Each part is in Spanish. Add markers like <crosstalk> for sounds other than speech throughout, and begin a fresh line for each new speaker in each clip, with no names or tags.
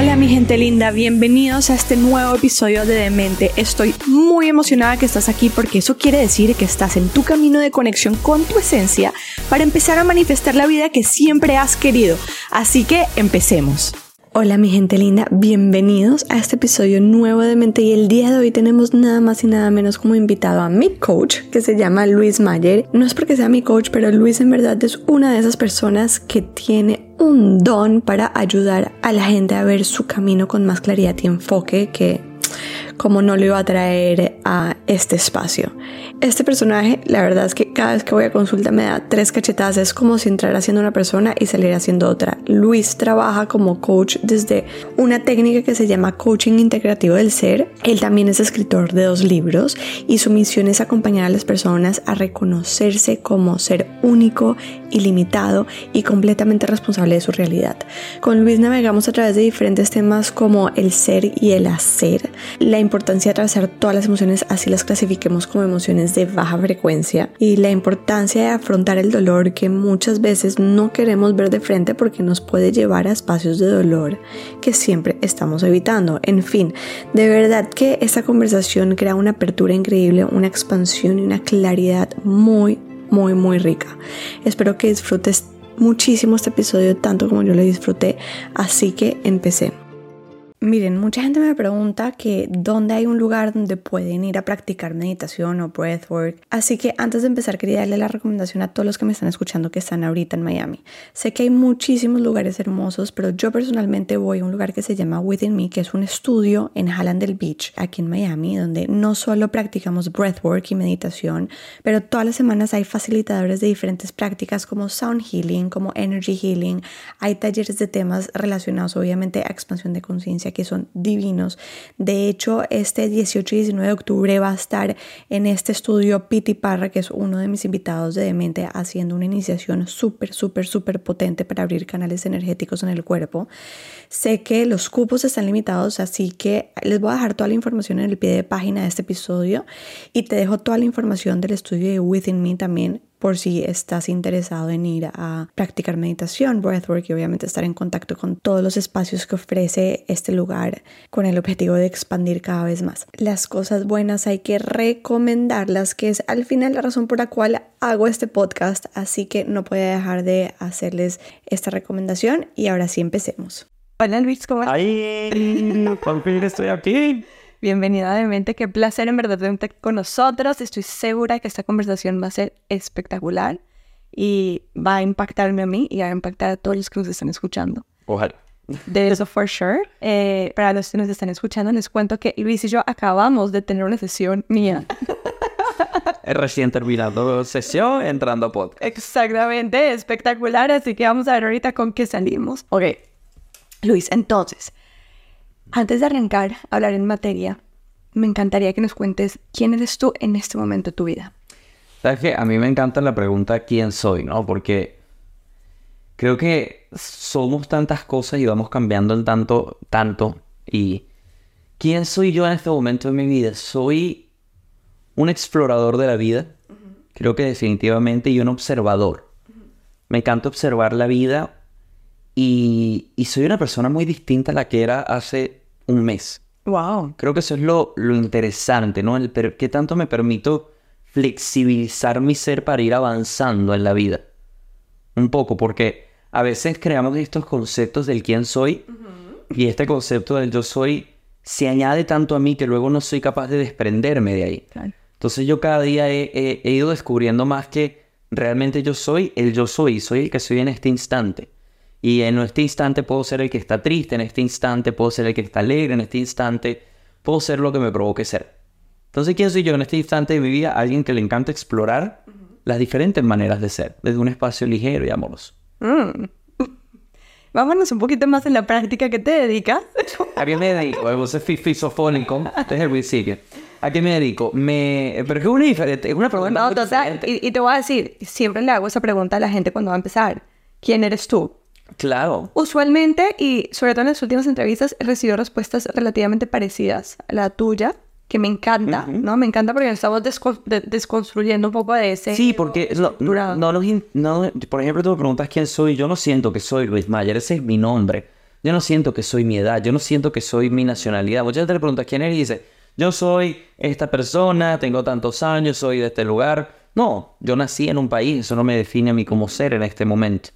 Hola mi gente linda, bienvenidos a este nuevo episodio de Demente. Estoy muy emocionada que estás aquí porque eso quiere decir que estás en tu camino de conexión con tu esencia para empezar a manifestar la vida que siempre has querido. Así que empecemos. Hola mi gente linda, bienvenidos a este episodio nuevo de Mente y el día de hoy tenemos nada más y nada menos como invitado a mi coach que se llama Luis Mayer. No es porque sea mi coach, pero Luis en verdad es una de esas personas que tiene un don para ayudar a la gente a ver su camino con más claridad y enfoque que como no lo iba a traer a este espacio. Este personaje, la verdad es que cada vez que voy a consulta me da tres cachetadas, es como si entrara siendo una persona y saliera siendo otra. Luis trabaja como coach desde una técnica que se llama coaching integrativo del ser. Él también es escritor de dos libros y su misión es acompañar a las personas a reconocerse como ser único, ilimitado y completamente responsable de su realidad. Con Luis navegamos a través de diferentes temas como el ser y el hacer, la importancia de atravesar todas las emociones, así las clasifiquemos como emociones de baja frecuencia, y la importancia de afrontar el dolor que muchas veces no queremos ver de frente porque nos puede llevar a espacios de dolor que siempre estamos evitando. En fin, de verdad que esta conversación crea una apertura increíble, una expansión y una claridad muy, muy, muy rica. Espero que disfrutes muchísimo este episodio tanto como yo lo disfruté, así que empecé. Miren, mucha gente me pregunta que dónde hay un lugar donde pueden ir a practicar meditación o breathwork. Así que antes de empezar quería darle la recomendación a todos los que me están escuchando que están ahorita en Miami. Sé que hay muchísimos lugares hermosos, pero yo personalmente voy a un lugar que se llama Within Me, que es un estudio en Hallandale Beach, aquí en Miami, donde no solo practicamos breathwork y meditación, pero todas las semanas hay facilitadores de diferentes prácticas como sound healing, como energy healing. Hay talleres de temas relacionados obviamente a expansión de conciencia que son divinos. De hecho, este 18 y 19 de octubre va a estar en este estudio Piti Parra, que es uno de mis invitados de Demente, haciendo una iniciación súper, súper, súper potente para abrir canales energéticos en el cuerpo. Sé que los cupos están limitados, así que les voy a dejar toda la información en el pie de página de este episodio y te dejo toda la información del estudio de Within Me también por si estás interesado en ir a practicar meditación, breathwork y obviamente estar en contacto con todos los espacios que ofrece este lugar con el objetivo de expandir cada vez más. Las cosas buenas hay que recomendarlas, que es al final la razón por la cual hago este podcast, así que no puedo dejar de hacerles esta recomendación y ahora sí empecemos. Hola Luis, ¿cómo estás?
¡Ay! Por fin estoy aquí.
Bienvenida de mente, qué placer en verdad tenerte con nosotros. Estoy segura que esta conversación va a ser espectacular y va a impactarme a mí y va a impactar a todos los que nos están escuchando.
Ojalá.
De eso for sure. Eh, para los que nos están escuchando, les cuento que Luis y yo acabamos de tener una sesión mía. <laughs>
Recién terminado sesión, entrando a podcast.
Exactamente, espectacular. Así que vamos a ver ahorita con qué salimos. Ok, Luis, entonces, antes de arrancar a hablar en materia, me encantaría que nos cuentes quién eres tú en este momento de tu vida.
Sabes que a mí me encanta la pregunta quién soy, ¿no? Porque creo que somos tantas cosas y vamos cambiando en tanto, tanto. Y quién soy yo en este momento de mi vida? Soy un explorador de la vida, creo que definitivamente, y un observador. Me encanta observar la vida y, soy una persona muy distinta a la que era hace un mes.
Wow.
Creo que eso es lo, lo interesante, ¿no? El ¿Qué tanto me permito flexibilizar mi ser para ir avanzando en la vida? Un poco, porque a veces creamos estos conceptos del quién soy y este concepto del yo soy se añade tanto a mí que luego no soy capaz de desprenderme de ahí. Entonces yo cada día he, he ido descubriendo más que realmente yo soy el yo soy, soy el que soy en este instante. Y en este instante puedo ser el que está triste, en este instante puedo ser el que está alegre, en este instante puedo ser lo que me provoque ser. Entonces, ¿quién soy yo en este instante de mi vida? Alguien que le encanta explorar las diferentes maneras de ser, desde un espacio ligero y amoroso. Mm. <laughs>
Vámonos un poquito más en la práctica que te dedicas. <laughs>
¿A qué me dedico? Vos sos fisofónico. Este el principio. ¿A qué me dedico? Me... Pero es una, es una pregunta.
No, total. Y, y, te voy a decir, siempre le hago esa pregunta a la gente cuando va a empezar. ¿Quién eres tú?
Claro.
Usualmente, y sobre todo en las últimas entrevistas, he recibido respuestas relativamente parecidas a la tuya, que me encanta, ¿no? Me encanta porque estamos desconstruyendo un poco de ese...
Sí, porque no, no, no, por ejemplo, tú me preguntas quién soy, yo no siento que soy Luis Mayer, ese es mi nombre. yo no siento que soy mi edad, yo no siento que soy mi nacionalidad. Muchas veces le preguntas quién eres y dice, yo soy esta persona, tengo tantos años, soy de este lugar. No, yo nací en un país, eso no me define a mí como ser en este momento.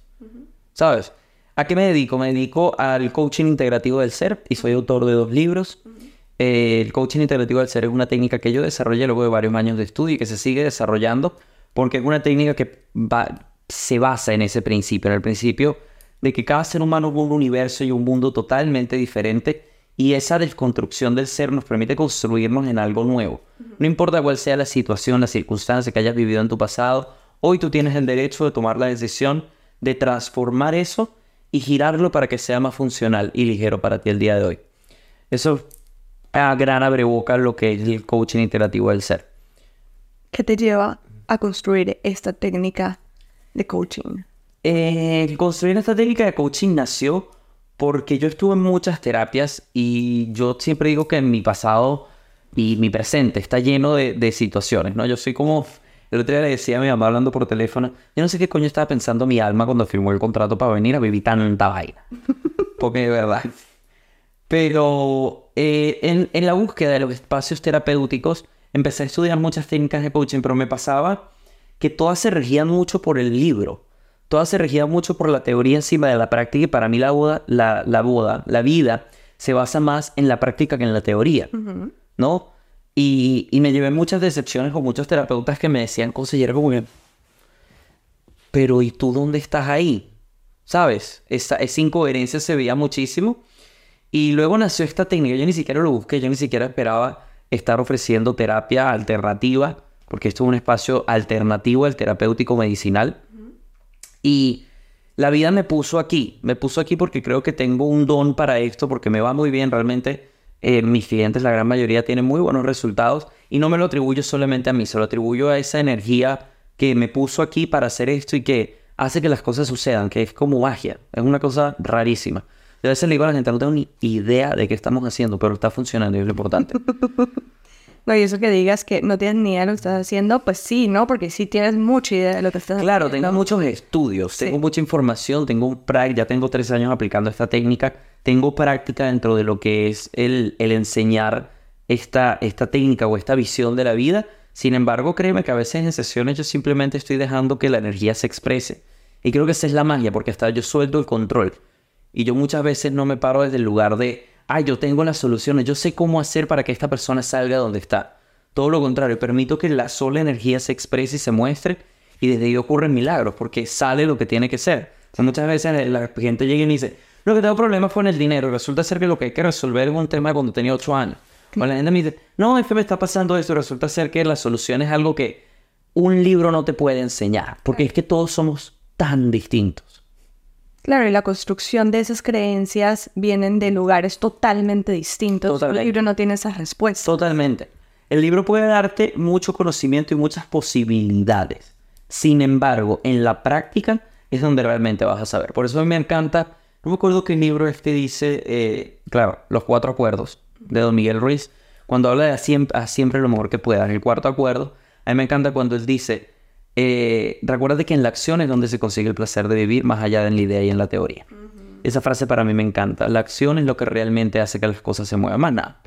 ¿Sabes? ¿A qué me dedico? Me dedico al coaching integrativo del ser y soy autor de dos libros. Eh, el coaching integrativo del ser es una técnica que yo desarrollé luego de varios años de estudio y que se sigue desarrollando porque es una técnica que se basa en ese principio, en el principio de que cada ser humano es un universo y un mundo totalmente diferente y esa desconstrucción del ser nos permite construirnos en algo nuevo. No importa cuál sea la situación, la circunstancia que hayas vivido en tu pasado, hoy tú tienes el derecho de tomar la decisión de transformar eso y girarlo para que sea más funcional y ligero para ti el día de hoy. Eso a gran abreboca lo que es el coaching interactivo del ser.
¿Qué te lleva a construir esta técnica de coaching?
Eh, construir esta técnica de coaching nació porque yo estuve en muchas terapias y yo siempre digo que mi pasado y mi presente está lleno de, situaciones, ¿no? Yo soy como... El otro día le decía a mi mamá hablando por teléfono, yo no sé qué coño estaba pensando mi alma cuando firmó el contrato para venir a vivir tanta vaina. <laughs> Porque de verdad. Pero eh, en, en la búsqueda de los espacios terapéuticos, empecé a estudiar muchas técnicas de coaching, pero me pasaba que todas se regían mucho por el libro todas se regían mucho por la teoría encima de la práctica y para mí la boda, la, la boda, la vida, se basa más en la práctica que en la teoría, ¿no? Y, y, me llevé muchas decepciones con muchos terapeutas que me decían, consejero, como pero ¿y tú dónde estás ahí? ¿Sabes? Esa, esa incoherencia se veía muchísimo. Y luego nació esta técnica, yo ni siquiera lo busqué, yo ni siquiera esperaba estar ofreciendo terapia alternativa, porque esto es un espacio alternativo al terapéutico medicinal. Y la vida me puso aquí, me puso aquí porque creo que tengo un don para esto, porque me va muy bien realmente. Eh, mis clientes, la gran mayoría, tienen muy buenos resultados y no me lo atribuyo solamente a mí, se lo atribuyo a esa energía que me puso aquí para hacer esto y que hace que las cosas sucedan, que es como magia, es una cosa rarísima. a veces le digo a la gente, no tengo ni idea de qué estamos haciendo, pero está funcionando y es lo importante. <laughs>
No, y eso que digas que no tienes ni idea de lo que estás haciendo, pues sí, ¿no? Porque sí tienes mucha idea de lo que estás
haciendo. Claro, tengo muchos estudios, tengo mucha información, tengo un práctica, ya tengo tres años aplicando esta técnica, tengo práctica dentro de lo que es el, el enseñar esta, esta técnica o esta visión de la vida. Sin embargo, créeme que a veces en sesiones yo simplemente estoy dejando que la energía se exprese. Y creo que esa es la magia, porque hasta yo suelto el control. Y yo muchas veces no me paro desde el lugar de ah, yo tengo las soluciones, yo sé cómo hacer para que esta persona salga donde está. Todo lo contrario, permito que la sola energía se exprese y se muestre y desde ahí ocurren milagros porque sale lo que tiene que ser. muchas veces la gente llega y me dice, lo que tengo problemas con el dinero, resulta ser que lo que hay que resolver es un tema cuando tenía 8 años. O la gente me dice, no, es que me está pasando esto, resulta ser que la solución es algo que un libro no te puede enseñar, porque es que todos somos tan distintos.
Claro, y la construcción de esas creencias vienen de lugares totalmente distintos. El libro no tiene esas respuestas.
Totalmente. El libro puede darte mucho conocimiento y muchas posibilidades. Sin embargo, en la práctica es donde realmente vas a saber. Por eso a mí me encanta, no me acuerdo qué libro este dice, eh, claro, Los Cuatro Acuerdos de Don Miguel Ruiz, cuando habla de siempre, siempre lo mejor que puedas. El cuarto acuerdo, a mí me encanta cuando él dice, eh, recuerda que en la acción es donde se consigue el placer de vivir, más allá de la idea y en la teoría. Esa frase para mí me encanta. La acción es lo que realmente hace que las cosas se muevan, más nada.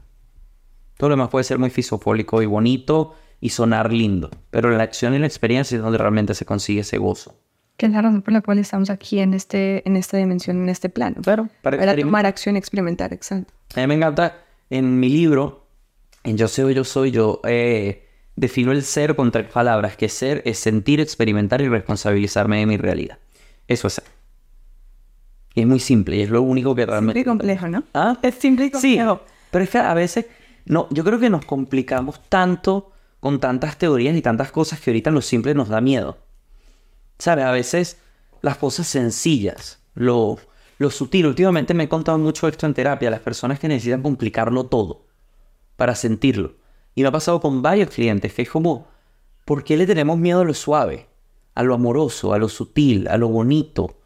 Todo lo demás puede ser muy fisofólico y bonito y sonar lindo, pero la acción y la experiencia es donde realmente se consigue ese gozo.
Que es la razón por la cual estamos aquí en, este, en esta dimensión, en este plano.
Pero
para, tomar acción y experimentar, exacto.
A mí me encanta, en mi libro, en Yo soy, yo soy, yo eh, defino el ser con tres palabras, que ser es sentir, experimentar y responsabilizarme de mi realidad. Eso es ser. Y es muy simple y es lo único que realmente...
Simple y complejo, ¿no?
¿Ah?
Es simple y complejo.
Sí, pero es que a veces, no, yo creo que nos complicamos tanto con tantas teorías y tantas cosas que ahorita lo simple nos da miedo. ¿Sabes? A veces las cosas sencillas, lo, lo sutil. Últimamente me he contado mucho esto en terapia, las personas que necesitan complicarlo todo para sentirlo. Y me ha pasado con varios clientes que es como, ¿por qué le tenemos miedo a lo suave? A lo amoroso, a lo sutil, a lo bonito.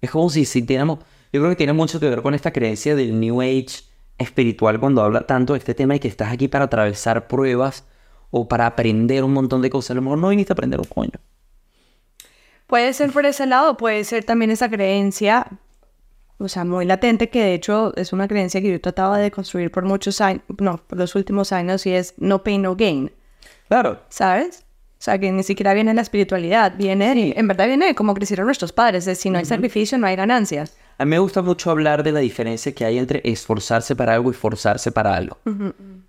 Es como si sintiéramos... Yo creo que tiene mucho que ver con esta creencia del New Age espiritual cuando habla tanto de este tema y que estás aquí para atravesar pruebas o para aprender un montón de cosas. A lo mejor no viniste a aprender un coño.
Puede ser por ese lado, puede ser también esa creencia o sea, muy latente, que de hecho es una creencia que yo trataba de construir por muchos años, no, por los últimos años, y es no pain, no gain.
Claro.
¿Sabes? O sea, que ni siquiera viene la espiritualidad, viene, en verdad viene como crecieron nuestros padres, es si no hay sacrificio, no hay ganancias.
A mí me gusta mucho hablar de la diferencia que hay entre esforzarse para algo y forzarse para algo.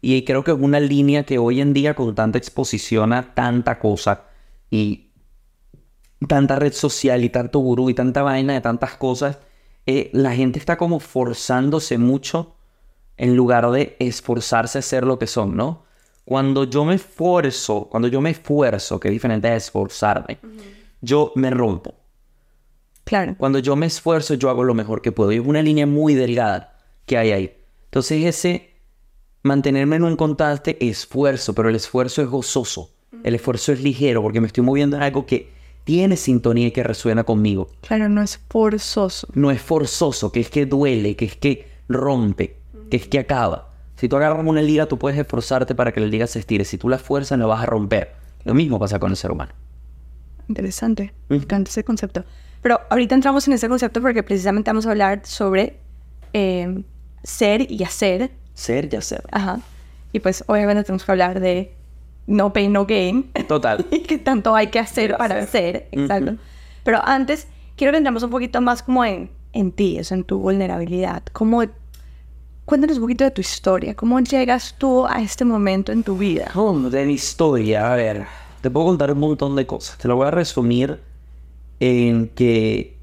Y creo que es una línea que hoy en día con tanta exposición a tanta cosa y tanta red social y tanto gurú y tanta vaina de tantas cosas, eh, la gente está como forzándose mucho en lugar de esforzarse a ser lo que son, ¿no? Cuando yo me esfuerzo, cuando yo me esfuerzo, que es diferente a esforzarme, yo me rompo.
Claro.
Cuando yo me esfuerzo, yo hago lo mejor que puedo. Y es una línea muy delgada que hay ahí. Entonces ese mantenerme en un constante esfuerzo, pero el esfuerzo es gozoso. El esfuerzo es ligero porque me estoy moviendo en algo que tiene sintonía y que resuena conmigo.
Claro, no es forzoso.
No es forzoso, que es que duele, que es que rompe, que es que acaba. Si tú agarras una liga, tú puedes esforzarte para que la liga se estire. Si tú la fuerzas, la vas a romper. Lo mismo pasa con el ser humano.
Interesante. Me encanta ese concepto. Pero ahorita entramos en ese concepto porque precisamente vamos a hablar sobre eh, ser y hacer.
Ser y hacer.
Ajá. Y pues obviamente tenemos que hablar de no pain, no gain.
Total. <laughs>
y qué tanto hay que hacer para hacer. Exacto. Pero antes, quiero que entremos un poquito más como en, en ti, eso, en tu vulnerabilidad. Cómo, cuéntanos un poquito de tu historia. ¿Cómo llegas tú a este momento en tu vida?
Oh, de mi historia, a ver, te puedo contar un montón de cosas. Te lo voy a resumir en que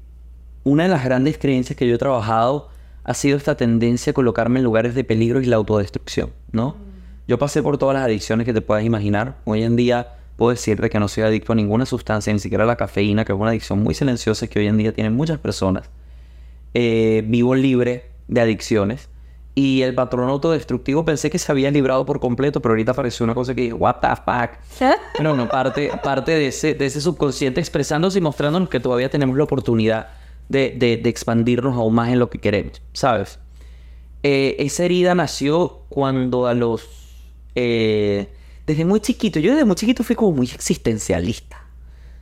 una de las grandes creencias que yo he trabajado ha sido esta tendencia a colocarme en lugares de peligro y la autodestrucción, ¿no? Yo pasé por todas las adicciones que te puedas imaginar. Hoy en día puedo decirte que no soy adicto a ninguna sustancia, ni siquiera a la cafeína, que es una adicción muy silenciosa que hoy en día tienen muchas personas. Eh, vivo libre de adicciones. Y el patrón autodestructivo pensé que se había librado por completo, pero ahorita apareció una cosa que dije, what the fuck. Pero no, parte, parte de, ese, de ese subconsciente expresándose y mostrándonos que todavía tenemos la oportunidad de, de, de expandirnos aún más en lo que queremos, ¿sabes? Eh, esa herida nació cuando a los... Eh, desde muy chiquito, yo desde muy chiquito fui como muy existencialista.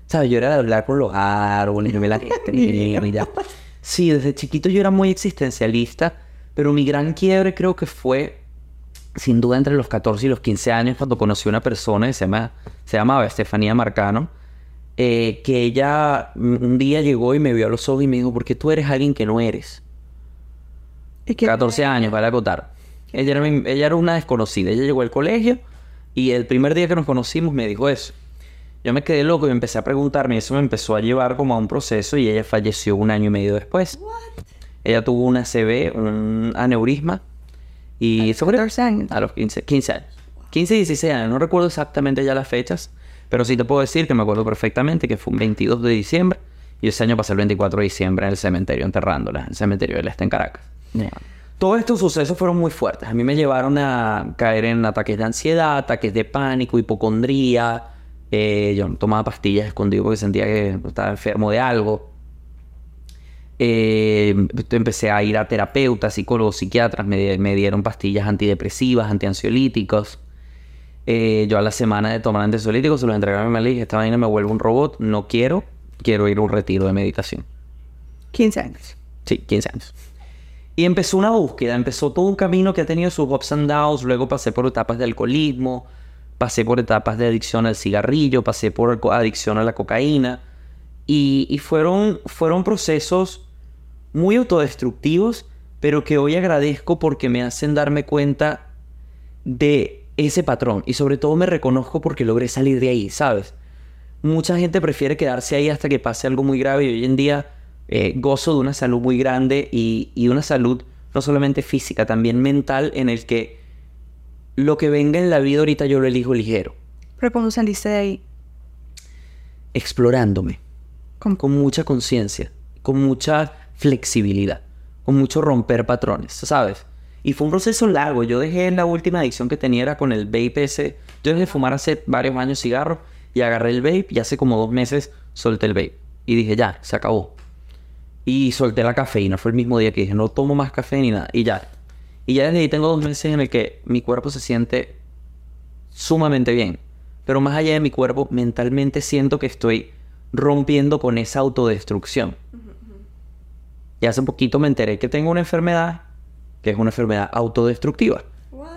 ¿Sabes? Yo era de hablar con los árboles, yo me la ya. <laughs> Sí, desde chiquito yo era muy existencialista, pero mi gran quiebre creo que fue, sin duda, entre los 14 y los 15 años, cuando conocí a una persona que se, llama, se llamaba Estefanía Marcano, eh, que ella un día llegó y me vio a los ojos y me dijo, ¿por qué tú eres alguien que no eres?
¿Y qué-
14 años, vale acotar. Ella era, ella era una desconocida. Ella llegó al colegio y el primer día que nos conocimos me dijo eso. Yo me quedé loco y empecé a preguntarme y eso me empezó a llevar como a un proceso y ella falleció un año y medio después. Ella tuvo una CB, un aneurisma y eso fue
14 años.
a los 15, 15 años. 15 y 16 años, no recuerdo exactamente ya las fechas, pero sí te puedo decir que me acuerdo perfectamente que fue un 22 de diciembre y ese año pasé el 24 de diciembre en el cementerio enterrándola, en el cementerio del Este en Caracas. Todos estos sucesos fueron muy fuertes. A mí me llevaron a caer en ataques de ansiedad, ataques de pánico, hipocondría. Eh, yo tomaba pastillas escondido porque sentía que estaba enfermo de algo. Eh, empecé a ir a terapeutas, psicólogos, psiquiatras. Me, me dieron pastillas antidepresivas, antiansiolíticos. Eh, yo a la semana de tomar antiansiolíticos se los entregaron y le dije, esta vaina me vuelve un robot. No quiero. Quiero ir a un retiro de meditación.
15 años.
Sí, 15 años. Y empezó una búsqueda, empezó todo un camino que ha tenido sus ups and downs, luego pasé por etapas de alcoholismo, pasé por etapas de adicción al cigarrillo, pasé por adicción a la cocaína, y, y fueron, fueron procesos muy autodestructivos, pero que hoy agradezco porque me hacen darme cuenta de ese patrón, y sobre todo me reconozco porque logré salir de ahí, ¿sabes? Mucha gente prefiere quedarse ahí hasta que pase algo muy grave y hoy en día eh, gozo de una salud muy grande y, y una salud no solamente física, también mental en el que lo que venga en la vida ahorita yo lo elijo ligero,
Pero cuando saliste de ahí,
explorándome,
¿cómo?
con mucha conciencia, con mucha flexibilidad, con mucho romper patrones, ¿sabes? Y fue un proceso largo. Yo dejé la última adicción que tenía era con el vape ese. Yo dejé de fumar hace varios años cigarro y agarré el vape y hace como dos meses solté el vape. Y dije, ya, se acabó. Y solté la cafeína. Fue el mismo día que dije, no tomo más café ni nada. Y ya. Y ya desde ahí tengo dos meses en el que mi cuerpo se siente sumamente bien. Pero más allá de mi cuerpo, mentalmente siento que estoy rompiendo con esa autodestrucción. Y hace poquito me enteré que tengo una enfermedad que es una enfermedad autodestructiva.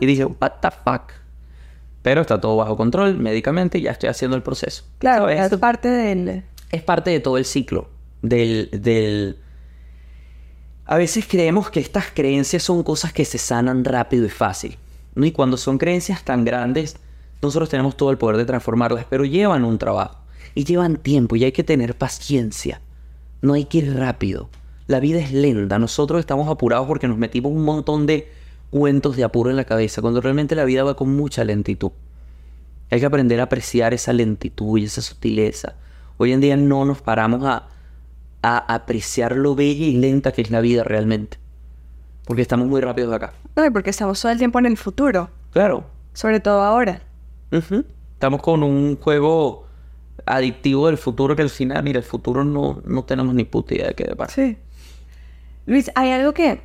Y dije, what the fuck. Pero está todo bajo control, médicamente, y ya estoy haciendo el proceso.
Claro,
¿Sabes?
es parte del...
es parte de todo el ciclo del, del... A veces creemos que estas creencias son cosas que se sanan rápido y fácil. ¿no? Y cuando son creencias tan grandes, nosotros tenemos todo el poder de transformarlas, pero llevan un trabajo. Y llevan tiempo y hay que tener paciencia. No hay que ir rápido. La vida es lenta. Nosotros estamos apurados porque nos metimos un montón de cuentos de apuro en la cabeza, cuando realmente la vida va con mucha lentitud. Hay que aprender a apreciar esa lentitud y esa sutileza. Hoy en día no nos paramos a, a apreciar lo bella y lenta que es la vida realmente. Porque estamos muy rápidos acá.
No, y porque estamos todo el tiempo en el futuro,
Claro.
sobre todo ahora.
Ujú. Estamos con un juego adictivo del futuro que al final, mira, el futuro no, no tenemos ni puta idea de qué depara.
Sí. Luis, hay algo que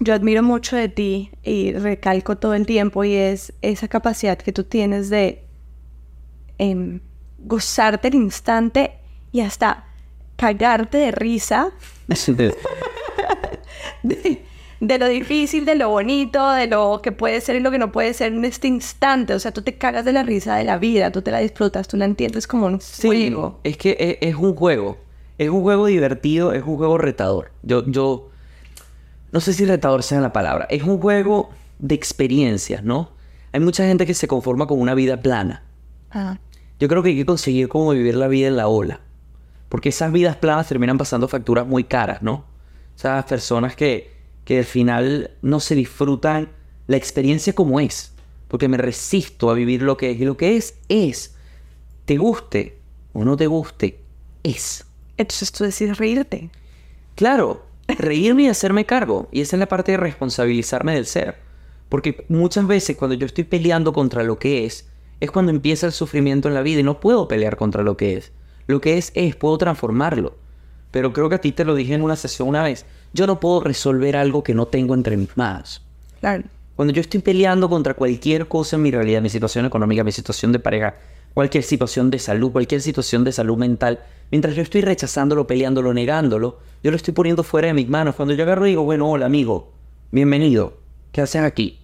yo admiro mucho de ti y recalco todo el tiempo y es esa capacidad que tú tienes de em, gozarte el instante y hasta cagarte de risa <laughs> de, de lo difícil, de lo bonito, de lo que puede ser y lo que no puede ser en este instante. O sea, tú te cagas de la risa de la vida, tú te la disfrutas, tú la entiendes como un
Sí,
juego.
es que e- es, un juego. Es un juego divertido, es un juego retador. Yo, yo, no sé si retador sea la palabra. Es un juego de experiencias, ¿no? Hay mucha gente que se conforma con una vida plana.
Ah.
Yo creo que hay que conseguir cómo vivir la vida en la ola. Porque esas vidas planas terminan pasando facturas muy caras, ¿no? Esas personas que, que al final no se disfrutan la experiencia como es. Porque me resisto a vivir lo que es. Y lo que es, es. Te guste o no te guste, es.
Entonces tú decides reírte.
Claro, reírme y hacerme cargo. Y esa es la parte de responsabilizarme del ser. Porque muchas veces cuando yo estoy peleando contra lo que es, es cuando empieza el sufrimiento en la vida y no puedo pelear contra lo que es. Lo que es es, puedo transformarlo. Pero creo que a ti te lo dije en una sesión una vez. Yo no puedo resolver algo que no tengo entre mis manos.
Claro.
Cuando yo estoy peleando contra cualquier cosa en mi realidad, mi situación económica, mi situación de pareja, cualquier situación de salud, cualquier situación de salud mental, mientras yo estoy rechazándolo, peleándolo, negándolo, yo lo estoy poniendo fuera de mis manos. Cuando yo agarro y digo, bueno, hola amigo, bienvenido, ¿qué haces aquí?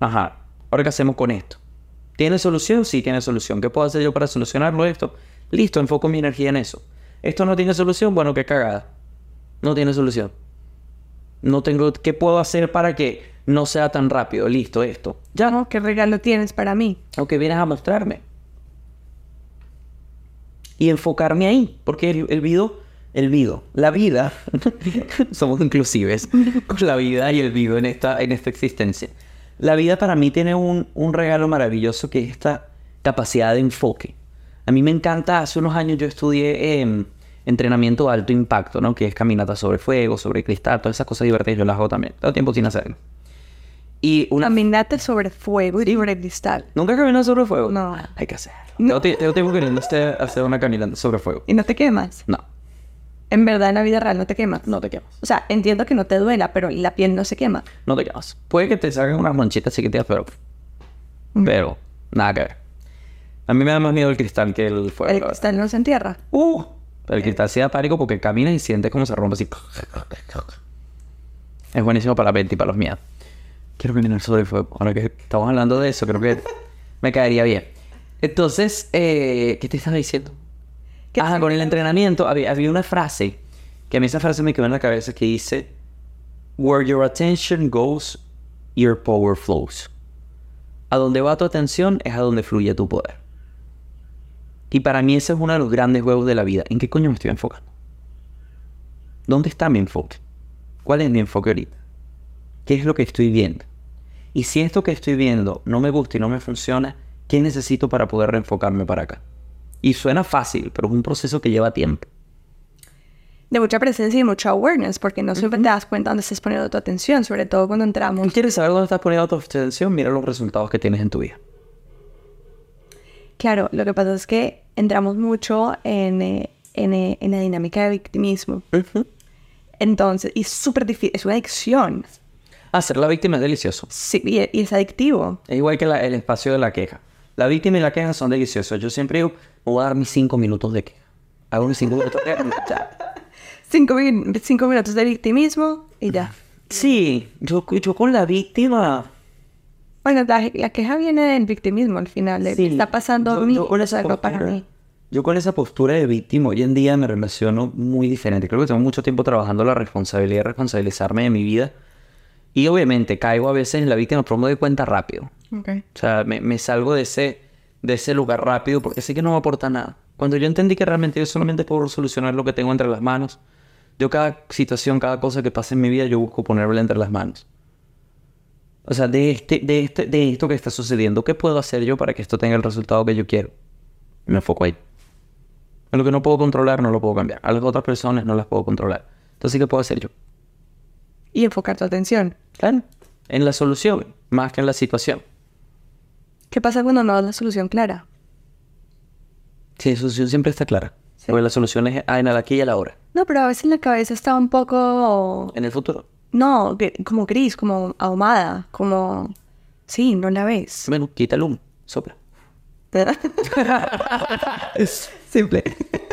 Ajá, ahora qué hacemos con esto. ¿Tiene solución? Sí, tiene solución. ¿Qué puedo hacer yo para solucionarlo esto? Listo, enfoco mi energía en eso. ¿Esto no tiene solución? Bueno, qué cagada. No tiene solución. No tengo... ¿Qué puedo hacer para que no sea tan rápido? Listo, esto. Ya.
¿No? ¿Qué regalo tienes para mí?
Aunque vienes a mostrarme. Y enfocarme ahí. Porque el, el vido... El vido. La vida... <laughs> somos inclusives. con La vida y el vido en esta, en esta existencia. La vida para mí tiene un, un regalo maravilloso que es esta capacidad de enfoque. A mí me encanta, hace unos años yo estudié em, entrenamiento de alto impacto, ¿no? Que es caminata sobre fuego, sobre cristal, todas esas cosas divertidas yo las hago también. Todo tiempo sin hacerlo. Y una...
Caminate sobre fuego y sobre cristal.
¿Nunca caminas sobre fuego?
No.
Hay que hacerlo.
No.
Tengo tiempo queriendo hacer una caminata sobre fuego.
Y no te quemas.
No,
En verdad, en la vida real no te quemas.
no te quemas.
O sea, entiendo que no te duela, pero la piel no se quema.
No te quemas. Puede que te salgan unas manchitas chiquititas, pero... Pero, nada que ver. A mí me da más miedo el cristal que el fuego.
El
la
cristal no se entierra.
Uh, pero el cristal sí da pánico porque camina y sientes cómo se rompe así. Es buenísimo para la mente y para los miedos. Quiero caminar sobre el fuego. Ahora que estamos hablando de eso, creo que <laughs> me caería bien. Entonces, eh, ¿qué te estaba diciendo?
¿Qué
Ajá,
te-
con el entrenamiento había, había una frase que a mí esa frase me quedó en la cabeza que dice Where your attention goes, your power flows. A donde va tu atención es a donde fluye tu poder. Y para mí ese es uno de los grandes juegos de la vida. ¿En qué coño me estoy enfocando? ¿Dónde está mi enfoque? ¿Cuál es mi enfoque ahorita? ¿Qué es lo que estoy viendo? Y si esto que estoy viendo no me gusta y no me funciona, ¿qué necesito para poder reenfocarme para acá? Y suena fácil, pero es un proceso que lleva tiempo.
De mucha presencia y mucha awareness, porque no siempre te das cuenta dónde estás poniendo tu atención, sobre todo cuando entramos.
¿Quieres saber dónde estás poniendo tu atención? Mira los resultados que tienes en tu vida.
Claro, lo que pasa es que entramos mucho en, eh, en, eh, en la dinámica de victimismo. Entonces, y es súper difícil, es una adicción.
Ser la víctima es delicioso.
Sí, y, y es adictivo.
Es igual que la- el espacio de la queja. La víctima y la queja son deliciosos. Yo siempre digo, voy a dar mis cinco minutos de queja. Hago mis cinco minutos de queja. <laughs>
cinco, cinco minutos de victimismo y ya.
Sí, yo, yo con la víctima...
Bueno, la, la queja viene del victimismo al final. de,
Sí,
está pasando a
yo-
mí,
yo con
es
esa
algo para
postura-
mí.
Yo con esa postura de víctima hoy en día me relaciono muy diferente. Creo que tengo mucho tiempo trabajando la responsabilidad responsabilizarme de mi vida. Y obviamente caigo a veces en la víctima, pero me doy cuenta rápido.
Ok.
O sea, me, me salgo de ese, de ese lugar rápido porque sé que no me aporta nada. Cuando yo entendí que realmente yo solamente puedo solucionar lo que tengo entre las manos, yo cada situación, cada cosa que pasa en mi vida, yo busco ponerla entre las manos. O sea, de, este, de, este, de esto que está sucediendo, ¿qué puedo hacer yo para que esto tenga el resultado que yo quiero? Me enfoco ahí. En lo que no puedo controlar, no lo puedo cambiar. A las otras personas no las puedo controlar. Entonces, ¿qué puedo hacer yo?
Y enfocar tu atención.
Claro. En la solución, más que en la situación.
¿Qué pasa cuando no das la solución clara?
Sí, la solución siempre está clara. Porque la solución es ah, en el aquí y a la hora.
No, pero a veces la cabeza está un poco...
En el futuro.
No, como gris, como ahumada, como... Sí, no la ves.
Bueno, quita el humo, sopla. <laughs> Simple.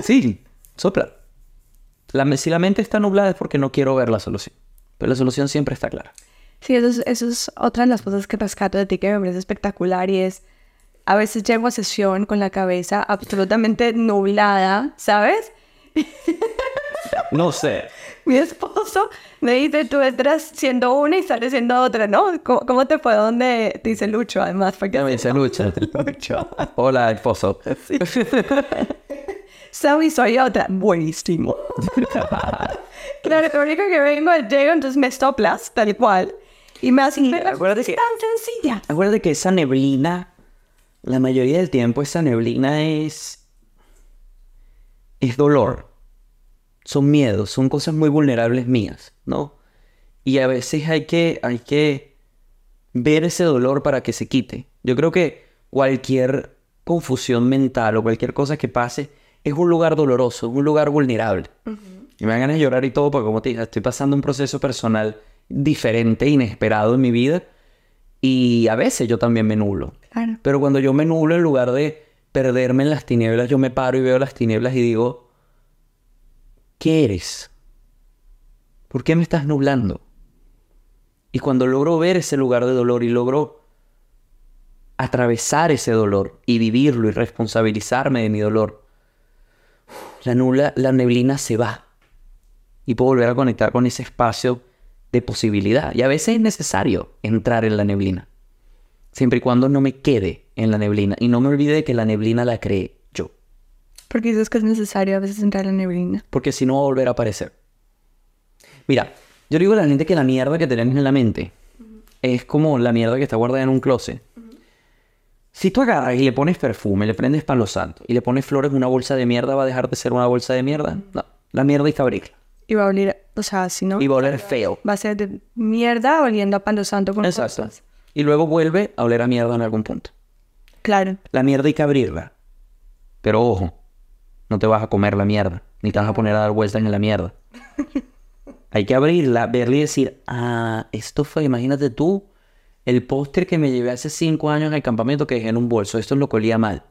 Sí, sopla. La, si la mente está nublada es porque no quiero ver la solución. Pero la solución siempre está clara.
Sí, eso es, eso es otra de las cosas que rescato de ti que me parece espectacular y es... A veces llego a sesión con la cabeza absolutamente nublada, ¿sabes?
No sé. <laughs>
Mi esposo me dice, tú entras siendo una y sales siendo otra, ¿no? ¿Cómo, cómo te fue? ¿Dónde? Te dice Lucho, además, porque...
Me dice Lucha. <laughs> Hola, esposo.
Soy, soy otra. Buenísimo. <laughs> claro, lo único que vengo es llego, entonces me soplas, tal cual. Y me hacen
acuérdate
es
que-
tan sencilla.
Acuérdate que esa neblina, la mayoría del tiempo esa neblina es... es dolor. Son miedos, son cosas muy vulnerables mías, ¿no? Y a veces hay que, hay que ver ese dolor para que se quite. Yo creo que cualquier confusión mental o cualquier cosa que pase es un lugar doloroso, es un lugar vulnerable. Y me dan ganas de llorar y todo porque como te dije, estoy pasando un proceso personal diferente, inesperado en mi vida. Y a veces yo también me nulo.
Claro.
Pero cuando yo me nulo, en lugar de perderme en las tinieblas, yo me paro y veo las tinieblas y digo, ¿qué eres? ¿Por qué me estás nublando? Y cuando logro ver ese lugar de dolor y logro atravesar ese dolor y vivirlo y responsabilizarme de mi dolor, la, nula, la neblina se va. Y puedo volver a conectar con ese espacio de posibilidad. Y a veces es necesario entrar en la neblina. Siempre y cuando no me quede en la neblina. Y no me olvide de que la neblina la creé.
Porque dices que es necesario a veces entrar en la neblina.
Porque si no va a volver a aparecer. Mira, yo digo a la gente que la mierda que tenemos en la mente es como la mierda que está guardada en un closet. Si tú agarras y le pones perfume, le prendes palo santo y le pones flores en una bolsa de mierda, ¿va a dejar de ser una bolsa de mierda? No. La mierda hay que abrirla.
Y va a oler, o sea, si no,
Y va a oler feo.
va a ser de mierda oliendo a palo santo con
Exacto.
cosas.
Y luego vuelve a oler a mierda en algún punto.
Claro.
La mierda hay que abrirla. Pero ojo, no te vas a comer la mierda, ni te vas a poner a dar vueltas en la mierda. <laughs> Hay que abrirla, verla y decir, ah, esto fue, imagínate tú, el póster que me llevé hace cinco años en el campamento que dejé en un bolso, esto es lo que olía mal.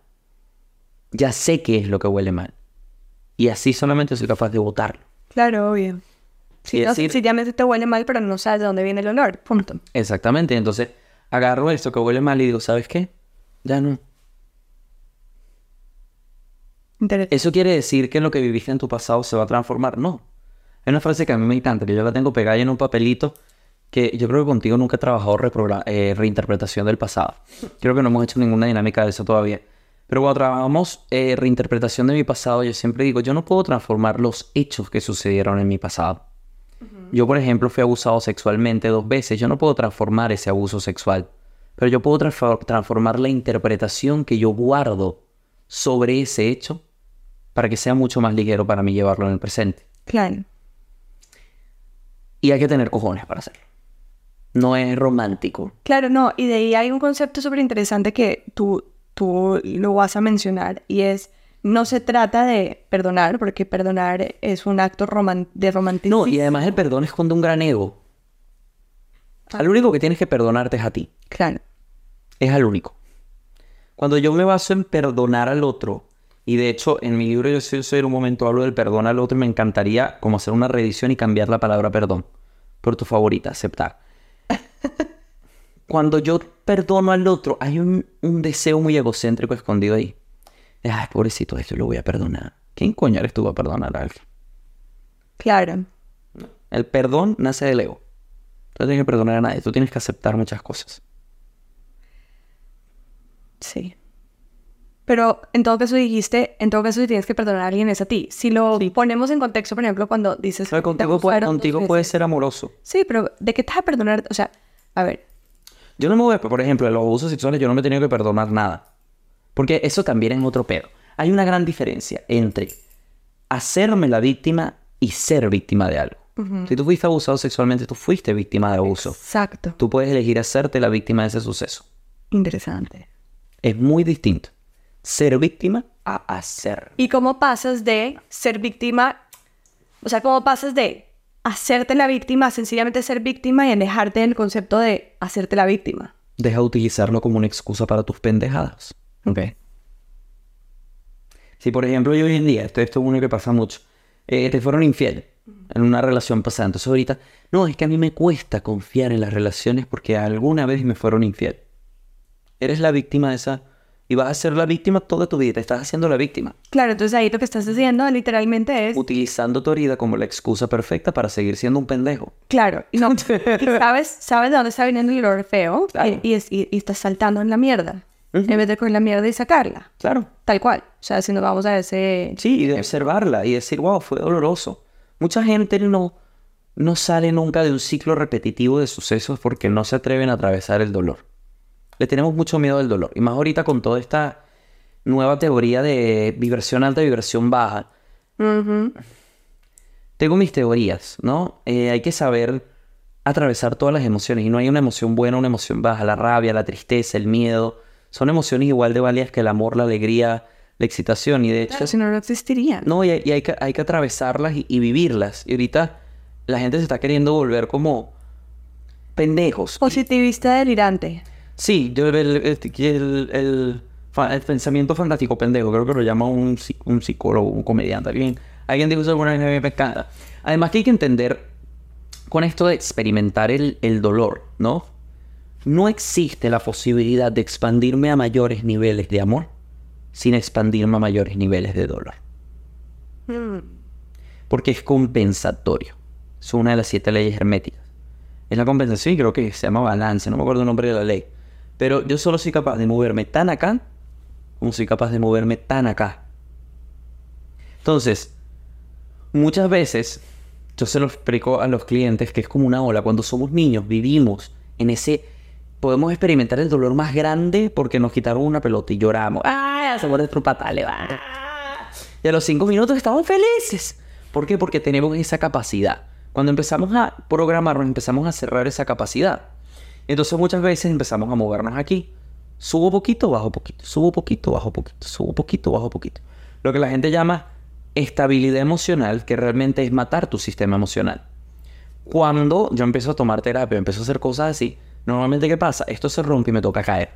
Ya sé qué es lo que huele mal. Y así solamente soy capaz de botarlo.
Claro, obvio.
Sí,
No,
decir-
si ya me te huele mal, pero no sabes de dónde viene el olor. Punto.
Exactamente, entonces agarro esto que huele mal y digo, ¿sabes qué? Ya no. ¿Eso quiere decir que lo que viviste en tu pasado se va a transformar? No. Hay una frase que a mí me encanta, que yo la tengo pegada en un papelito, que yo creo que contigo nunca he trabajado eh, reinterpretación del pasado. Creo que no hemos hecho ninguna dinámica de eso todavía. Pero cuando trabajamos eh, reinterpretación de mi pasado, yo siempre digo, yo no puedo transformar los hechos que sucedieron en mi pasado. Yo, por ejemplo, fui abusado sexualmente dos veces. Yo no puedo transformar ese abuso sexual. Pero yo puedo transfor- transformar la interpretación que yo guardo sobre ese hecho para que sea mucho más ligero para mí llevarlo en el presente.
Claro.
Y hay que tener cojones para hacerlo. No es romántico.
Claro, no. Y de ahí hay un concepto súper interesante que tú, tú lo vas a mencionar y es, no se trata de perdonar, porque perdonar es un acto roman- de romanticismo.
No, y además el perdón esconde un gran ego. Al único que tienes que perdonarte es a ti.
Claro.
Es al único. Cuando yo me baso en perdonar al otro Y de hecho, en mi libro Yo soy, soy en un momento hablo del perdón al otro y me encantaría como hacer una reedición y cambiar la palabra perdón por tu favorita, aceptar. Cuando yo perdono al otro, hay un, un deseo muy egocéntrico escondido ahí. Ay, pobrecito, esto lo voy a perdonar. ¿Quién coño eres tú a perdonar a alguien?
Claro.
El perdón nace del ego. Tú no tienes que perdonar a nadie, tú tienes que aceptar muchas cosas.
Sí. Pero en todo caso dijiste, en todo caso si tienes que perdonar a alguien es a ti. Si lo ponemos en contexto, por ejemplo, cuando dices...
O sea,
"Te
contigo puede, contigo puede
veces".
ser amoroso.
Sí, pero ¿de qué te vas a perdonar? O sea, a ver,
Yo no me voy, a- por ejemplo, en los abusos sexuales yo no me he tenido que perdonar nada. Porque eso también es otro pedo. Hay una gran diferencia entre hacerme la víctima y ser víctima de algo. Si tú fuiste abusado sexualmente, tú fuiste víctima de abuso.
exacto.
Tú puedes elegir hacerte la víctima de ese suceso.
Interesante.
Es muy distinto. Ser víctima a hacer.
¿Y cómo pasas de ser víctima? O sea, ¿cómo pasas de hacerte la víctima a sencillamente ser víctima y alejarte del concepto de hacerte la víctima?
Deja de utilizarlo como una excusa para tus pendejadas.
Ok.
Si por ejemplo yo hoy en día, esto, esto es uno que pasa mucho, eh, te fueron infiel en una relación pasada, entonces ahorita, no, es que a mí me cuesta confiar en las relaciones porque alguna vez me fueron infiel. Eres la víctima de esa y vas a ser la víctima toda tu vida, te estás haciendo la víctima,
Claro, entonces ahí lo que estás haciendo literalmente es...
utilizando tu herida como la excusa perfecta para seguir siendo un pendejo.
Claro, y no, y <laughs> sabes, sabes de dónde está viniendo el olor feo
Claro.
y, y, es- y- y estás saltando en la mierda en vez de coger la mierda y sacarla.
Claro.
Tal cual. O sea, si nos vamos a ese...
Sí, y de observarla y decir, wow, fue doloroso. Mucha gente no, no sale nunca de un ciclo repetitivo de sucesos porque no se atreven a atravesar el dolor. Le tenemos mucho miedo al dolor. Y más ahorita con toda esta nueva teoría de vibración alta y vibración baja. Tengo mis teorías, ¿no? Eh, hay que saber atravesar todas las emociones. Y no hay una emoción buena, una emoción baja. La rabia, la tristeza, el miedo. Son emociones igual de válidas que el amor, la alegría, la excitación. Y de hecho,
si no, no existirían.
no, y, hay- y hay, que, hay que atravesarlas y, y vivirlas. Y ahorita la gente se está queriendo volver como pendejos.
Positivista delirante.
Sí, yo el, el, el- pensamiento fantástico pendejo, creo que lo llama un, un psicólogo, un comediante. Alguien, alguien dijo eso alguna vez me encanta. Además que hay que entender con esto de experimentar el, el dolor, ¿no? No existe la posibilidad de expandirme a mayores niveles de amor sin expandirme a mayores niveles de dolor.
Mm.
Porque es compensatorio. Es una de las siete leyes herméticas. Es la compensación y creo que se llama balance, no me acuerdo el nombre de la ley. Pero yo solo soy capaz de moverme tan acá como soy capaz de moverme tan acá. Entonces, muchas veces yo se lo explico a los clientes que es como una ola. Cuando somos niños vivimos en ese... Podemos experimentar el dolor más grande porque nos quitaron una pelota y lloramos. ¡Ay! Hacemos nuestro patale. ¡ah! Y a los cinco minutos estamos felices. ¿Por qué? Porque tenemos esa capacidad. Cuando empezamos a programarnos, empezamos a cerrar esa capacidad. Entonces muchas veces empezamos a movernos aquí. Subo poquito, bajo poquito, subo poquito, bajo poquito, subo poquito, bajo poquito. Lo que la gente llama estabilidad emocional, que realmente es matar tu sistema emocional. Cuando yo empiezo a tomar terapia, empiezo a hacer cosas así, normalmente ¿qué pasa? Esto se rompe y me toca caer.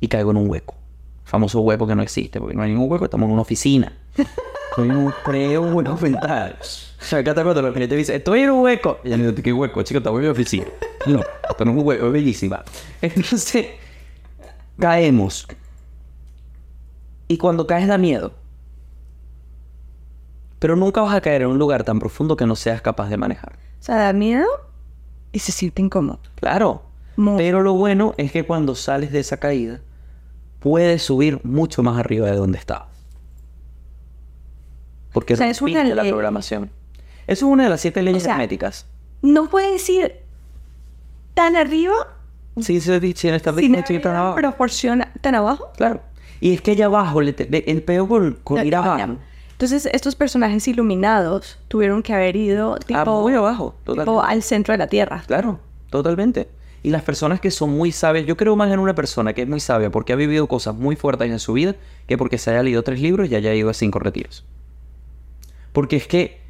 Y caigo en un hueco. Famoso hueco que no existe, porque no hay ningún hueco, estamos en una oficina. <laughs> En un, creo un hueco mental. O sea, acá te cuando la gente dice, estoy en un hueco. Y me digo, ¿qué hueco? Chico, <laughs> estamos en mi oficina. No, esto no es un hueco, es bellísima. Entonces, caemos. Y cuando caes da miedo. Pero nunca vas a caer en un lugar tan profundo que no seas capaz de manejar.
O sea, da miedo y se siente incómodo.
Claro.
Muy.
Pero lo bueno es que cuando sales de esa caída, puedes subir mucho más arriba de donde estabas. Porque
O sea, es una
la programación. Eso es una de las siete leyes
O sea,
herméticas.
No puedes ir tan arriba
Sí, sí, sí, sí, en esta
sin
sí, tan abajo.
proporción tan abajo.
Claro. Y es que allá abajo, le te- el peo con, con ir abajo.
Entonces, estos personajes iluminados tuvieron que haber ido tipo,
Ah, muy abajo.
tipo al centro de la Tierra.
Claro, totalmente. Y las personas que son muy sabias, yo creo más en una persona que es muy sabia porque ha vivido cosas muy fuertes en su vida que porque se haya leído tres libros y haya ido a cinco retiros. Porque es que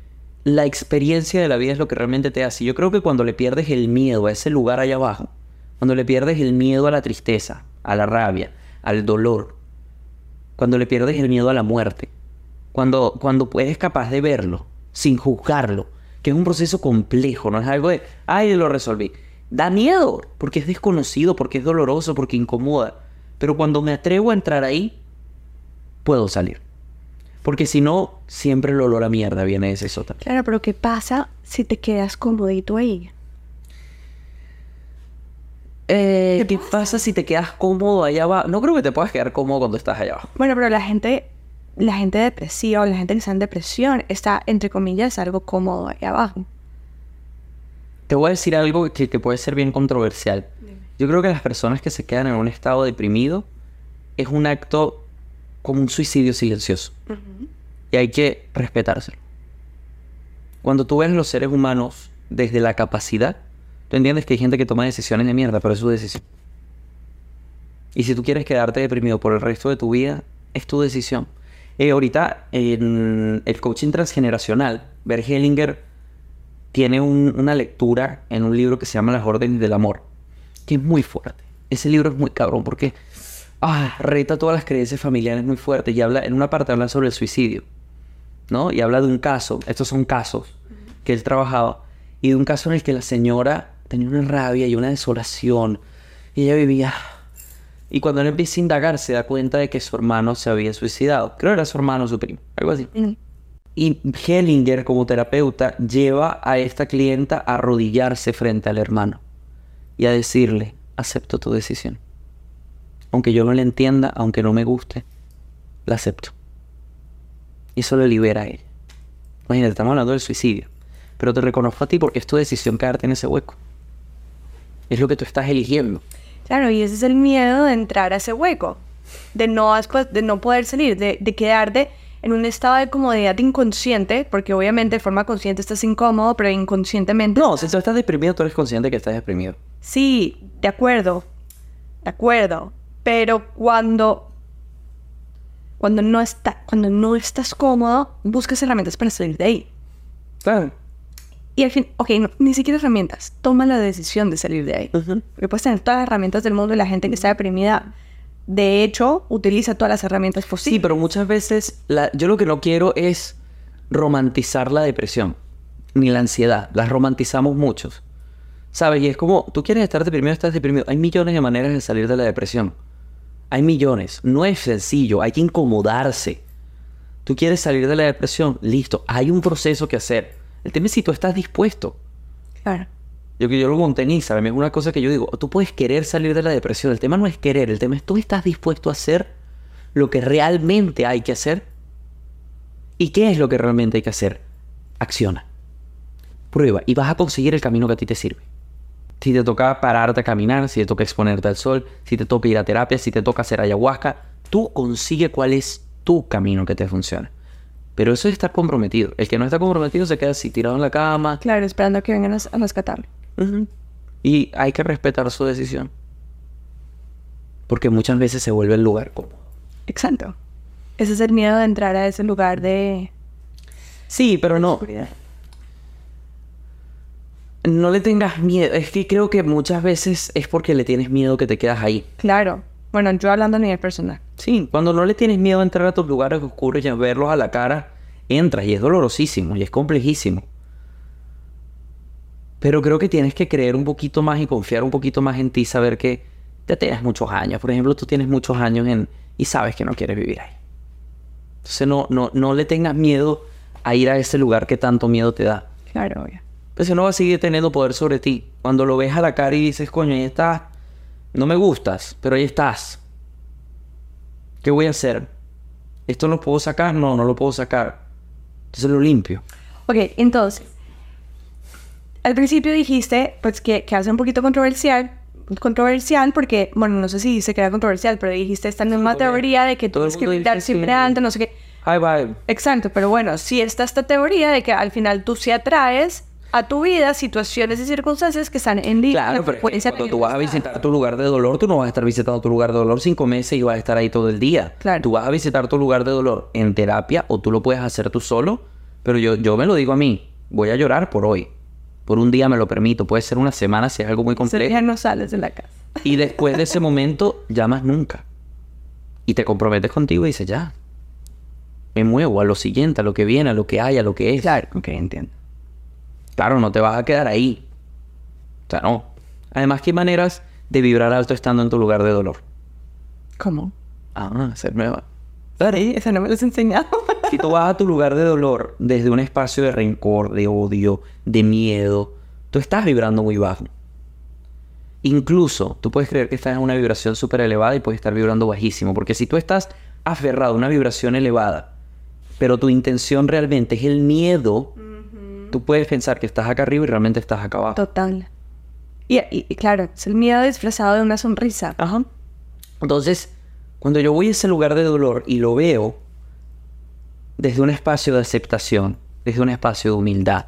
la experiencia de la vida es lo que realmente te hace. Yo creo que cuando le pierdes el miedo a ese lugar allá abajo, cuando le pierdes el miedo a la tristeza, a la rabia, al dolor, cuando le pierdes el miedo a la muerte, cuando, cuando eres capaz de verlo sin juzgarlo, que es un proceso complejo, no es algo de, ay, lo resolví. Da miedo, porque es desconocido, porque es doloroso, porque incomoda. Pero cuando me atrevo a entrar ahí, puedo salir. Porque si no, siempre el olor a mierda viene de ese sótano.
Claro, pero ¿qué pasa si te quedas comodito ahí?
Eh, ¿Qué pasa si te quedas cómodo allá abajo? No creo que te puedas quedar cómodo cuando estás allá abajo.
Bueno, pero la gente, la gente depresiva o la gente que está en depresión está, entre comillas, algo cómodo allá abajo.
Te voy a decir algo que, que puede ser bien controversial. Yo creo que las personas que se quedan en un estado deprimido es un acto como un suicidio silencioso. Y hay que respetárselo. Cuando tú ves los seres humanos desde la capacidad, tú entiendes que hay gente que toma decisiones de mierda, pero es su decisión. Y si tú quieres quedarte deprimido por el resto de tu vida, es tu decisión. Eh, ahorita, en el coaching transgeneracional, Bert Hellinger tiene un- una lectura en un libro que se llama Las órdenes del amor, que es muy fuerte. Ese libro es muy cabrón porque ah, reta todas las creencias familiares muy fuertes y habla, en una parte habla sobre el suicidio, ¿no? Y habla de un caso, estos son casos que él trabajaba, y de un caso en el que la señora tenía una rabia y una desolación, y ella vivía... Y cuando él empieza a indagar, se da cuenta de que su hermano se había suicidado. Creo que era su hermano, su primo, algo así. Y Hellinger, como terapeuta, lleva a esta clienta a arrodillarse frente al hermano y a decirle, acepto tu decisión. Aunque yo no la entienda, aunque no me guste, la acepto. Y eso le libera a él. Imagínate, estamos hablando del suicidio. Pero te reconozco a ti porque es tu decisión quedarte en ese hueco. Es lo que tú estás eligiendo.
Claro, y ese es el miedo de entrar a ese hueco, de no, después, de no poder salir, de, de quedarte en un estado de comodidad inconsciente, porque obviamente de forma consciente estás incómodo, pero inconscientemente...
No, si tú estás deprimido, tú eres consciente que estás deprimido.
Sí, de acuerdo, de acuerdo, pero cuando, cuando, no, está, cuando no estás cómodo, buscas herramientas para salir de ahí.
Claro.
Y al fin, ok, no, ni siquiera herramientas, toma la decisión de salir de ahí. Porque puedes tener todas las herramientas del mundo y la gente que está deprimida, de hecho, utiliza todas las herramientas
Sí,
posibles.
pero muchas veces la- yo lo que no quiero es romantizar la depresión ni la ansiedad. Las romantizamos muchos. ¿Sabes? Y es como, tú quieres estar deprimido, estás deprimido. Hay millones de maneras de salir de la depresión. Hay millones. No es sencillo, hay que incomodarse. Tú quieres salir de la depresión, listo. Hay un proceso que hacer. El tema es si tú estás dispuesto.
Claro.
Yo que yo lo monté en Instagram, es una cosa que yo digo, tú puedes querer salir de la depresión, el tema no es querer, el tema es tú estás dispuesto a hacer lo que realmente hay que hacer. ¿Y qué es lo que realmente hay que hacer? Acciona. Prueba y vas a conseguir el camino que a ti te sirve. Si te toca pararte a caminar, si te toca exponerte al sol, si te toca ir a terapia, si te toca hacer ayahuasca, tú consigue cuál es tu camino que te funciona. Pero eso es estar comprometido. El que no está comprometido se queda así tirado en la cama,
Claro, esperando a que vengan a, rescatarlo.
Ujú. Y hay que respetar su decisión. Porque muchas veces se vuelve el lugar cómodo.
Exacto. Ese es el miedo de entrar a ese lugar de
Sí, pero no.
oscuridad.
No le tengas miedo. Es que creo que muchas veces es porque le tienes miedo que te quedas ahí.
Claro. Bueno, yo hablando a nivel personal.
Sí, cuando no le tienes miedo a entrar a tus lugares oscuros y a verlos a la cara, entras y es dolorosísimo y es complejísimo. Pero creo que tienes que creer un poquito más y confiar un poquito más en ti, saber que ya tienes muchos años. Por ejemplo, tú tienes muchos años en y sabes que no quieres vivir ahí. Entonces no, no, no le tengas miedo a ir a ese lugar que tanto miedo te da.
Claro, obvio.
Pues no va a seguir teniendo poder sobre ti. Cuando lo ves a la cara y dices, coño, ahí estás. No me gustas, pero ahí estás. ¿Qué voy a hacer? ¿Esto lo puedo sacar? No, no lo puedo sacar. Entonces lo limpio.
Ok, entonces, al principio dijiste, pues que, que hace un poquito controversial, controversial porque, bueno, no sé si dice que era controversial, pero dijiste esta misma
porque
teoría de que tienes que
dice
siempre antes, no sé qué.
Hi, bye.
Exacto, pero bueno, sí está esta teoría de que al final tú sí atraes a tu vida situaciones y circunstancias que están en línea.
Claro, pero es que cuando tú vas a visitar tu lugar de dolor, tú no vas a estar visitando tu lugar de dolor cinco meses y vas a estar ahí todo el día.
Claro.
Tú vas a visitar tu lugar de dolor en terapia o tú lo puedes hacer tú solo, pero yo, yo me lo digo a mí, voy a llorar por hoy. Por un día me lo permito, puede ser una semana si es algo muy complejo.
día no sales de la casa.
Y después de ese momento, ya más nunca. Y te comprometes contigo y dices, ya, me muevo a lo siguiente, a lo que viene, a lo que hay, a lo que es.
Claro, ok, entiendo.
Claro, no te vas a quedar ahí. O sea, no. Además, ¿qué maneras de vibrar alto estando en tu lugar de dolor?
¿Cómo?
Ah, ser nueva.
Sí, esa no me lo has enseñado. <laughs>
Si tú vas a tu lugar de dolor desde un espacio de rencor, de odio, de miedo, tú estás vibrando muy bajo. Incluso tú puedes creer que estás en una vibración súper elevada y puedes estar vibrando bajísimo. Porque si tú estás aferrado a una vibración elevada, pero tu intención realmente es el miedo, tú puedes pensar que estás acá arriba y realmente estás acá abajo.
Total. Y, y- y claro, es el miedo disfrazado de una sonrisa.
Ajá. Entonces, cuando yo voy a ese lugar de dolor y lo veo desde un espacio de aceptación, desde un espacio de humildad,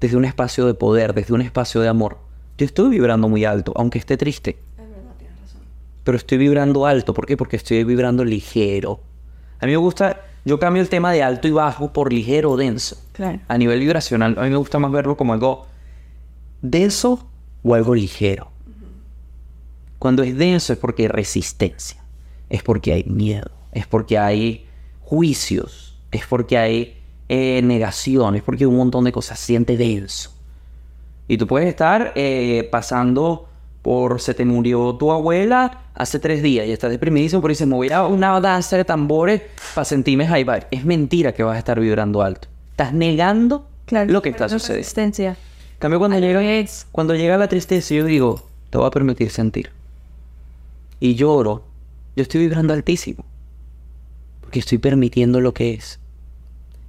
desde un espacio de poder, desde un espacio de amor, yo estoy vibrando muy alto, aunque esté triste. Pero estoy vibrando alto, ¿por qué? Porque estoy vibrando ligero. A mí me gusta, yo cambio el tema de alto y bajo por ligero o denso.
Claro.
A nivel vibracional, a mí me gusta más verlo como algo denso o algo ligero. Cuando es denso es porque hay resistencia, es porque hay miedo, es porque hay juicios, es porque hay eh, negación, es porque un montón de cosas siente denso. Y tú puedes estar eh, pasando por se te murió tu abuela hace tres días y estás deprimidísimo, pero dices, me voy a una danza de tambores para sentirme high vibe. Es mentira que vas a estar vibrando alto. Estás negando
Claro.
lo que está sucediendo. En cambio, cuando llega, cuando llega la tristeza, yo digo, te voy a permitir sentir. Y lloro. Yo estoy vibrando altísimo. Porque estoy permitiendo lo que es.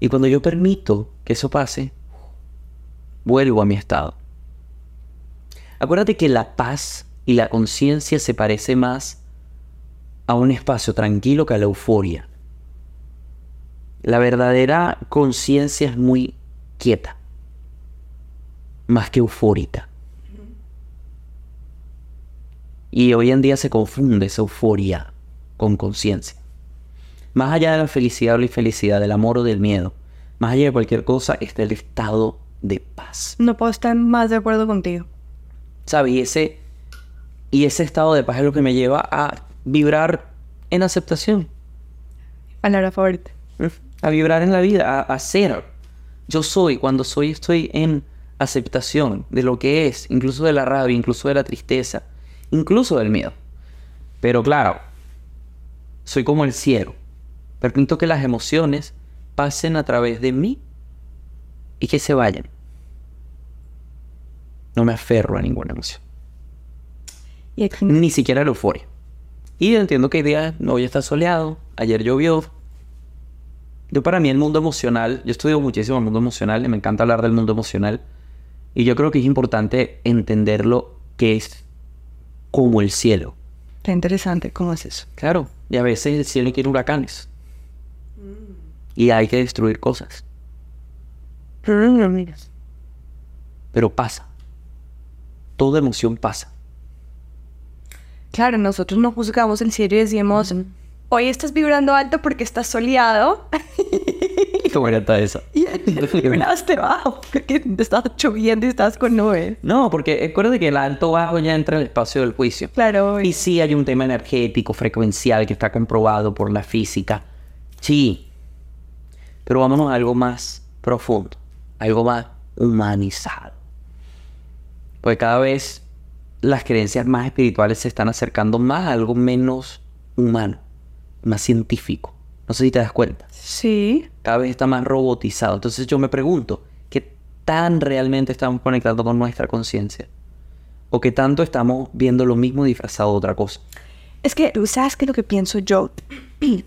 Y cuando yo permito que eso pase, vuelvo a mi estado. Acuérdate que la paz y la conciencia se parece más a un espacio tranquilo que a la euforia. La verdadera conciencia es muy quieta, más que eufórica. Y hoy en día se confunde esa euforia con conciencia. Más allá de la felicidad o la infelicidad, del amor o del miedo, más allá de cualquier cosa, está el estado de paz.
No puedo estar más de acuerdo contigo.
¿Sabes? Y ese, y ese estado de paz es lo que me lleva a vibrar en aceptación.
Palabra favorita.
A vibrar en la vida, a, a ser. Yo soy, cuando soy, estoy en aceptación de lo que es, incluso de la rabia, incluso de la tristeza, incluso del miedo. Pero claro, soy como el cielo. Permito que las emociones pasen a través de mí y que se vayan. No me aferro a ninguna emoción.
Y aquí
Ni siquiera la euforia. Y entiendo que hoy día hoy está soleado, ayer llovió. Yo para mí el mundo emocional, yo estudio muchísimo el mundo emocional, y me encanta hablar del mundo emocional. Y yo creo que es importante entenderlo que es como el cielo.
está interesante. ¿Cómo es eso?
Claro, y a veces el cielo quiere huracanes. Y hay que destruir cosas. Pero pasa. Toda emoción pasa.
Claro, nosotros no juzgamos el cielo y decimos, hoy estás vibrando alto porque estás soleado <laughs>
¿Cómo era esa?
y vibraste bajo porque te estás lloviendo y estás con nubes.
No, porque acuérdate que el alto bajo ya entra en el espacio del juicio.
Claro,
Y sí hay un tema energético, frecuencial, que está comprobado por la física. Sí. Pero vámonos a algo más profundo, algo más humanizado. Porque cada vez las creencias más espirituales se están acercando más a algo menos humano, más científico. No sé si te das cuenta.
sí.
Cada vez está más robotizado. Entonces yo me pregunto, ¿qué tan realmente estamos conectando con nuestra conciencia? ¿O qué tanto estamos viendo lo mismo disfrazado de otra cosa?
Es que, ¿tú sabes qué es lo que pienso yo? <clears throat>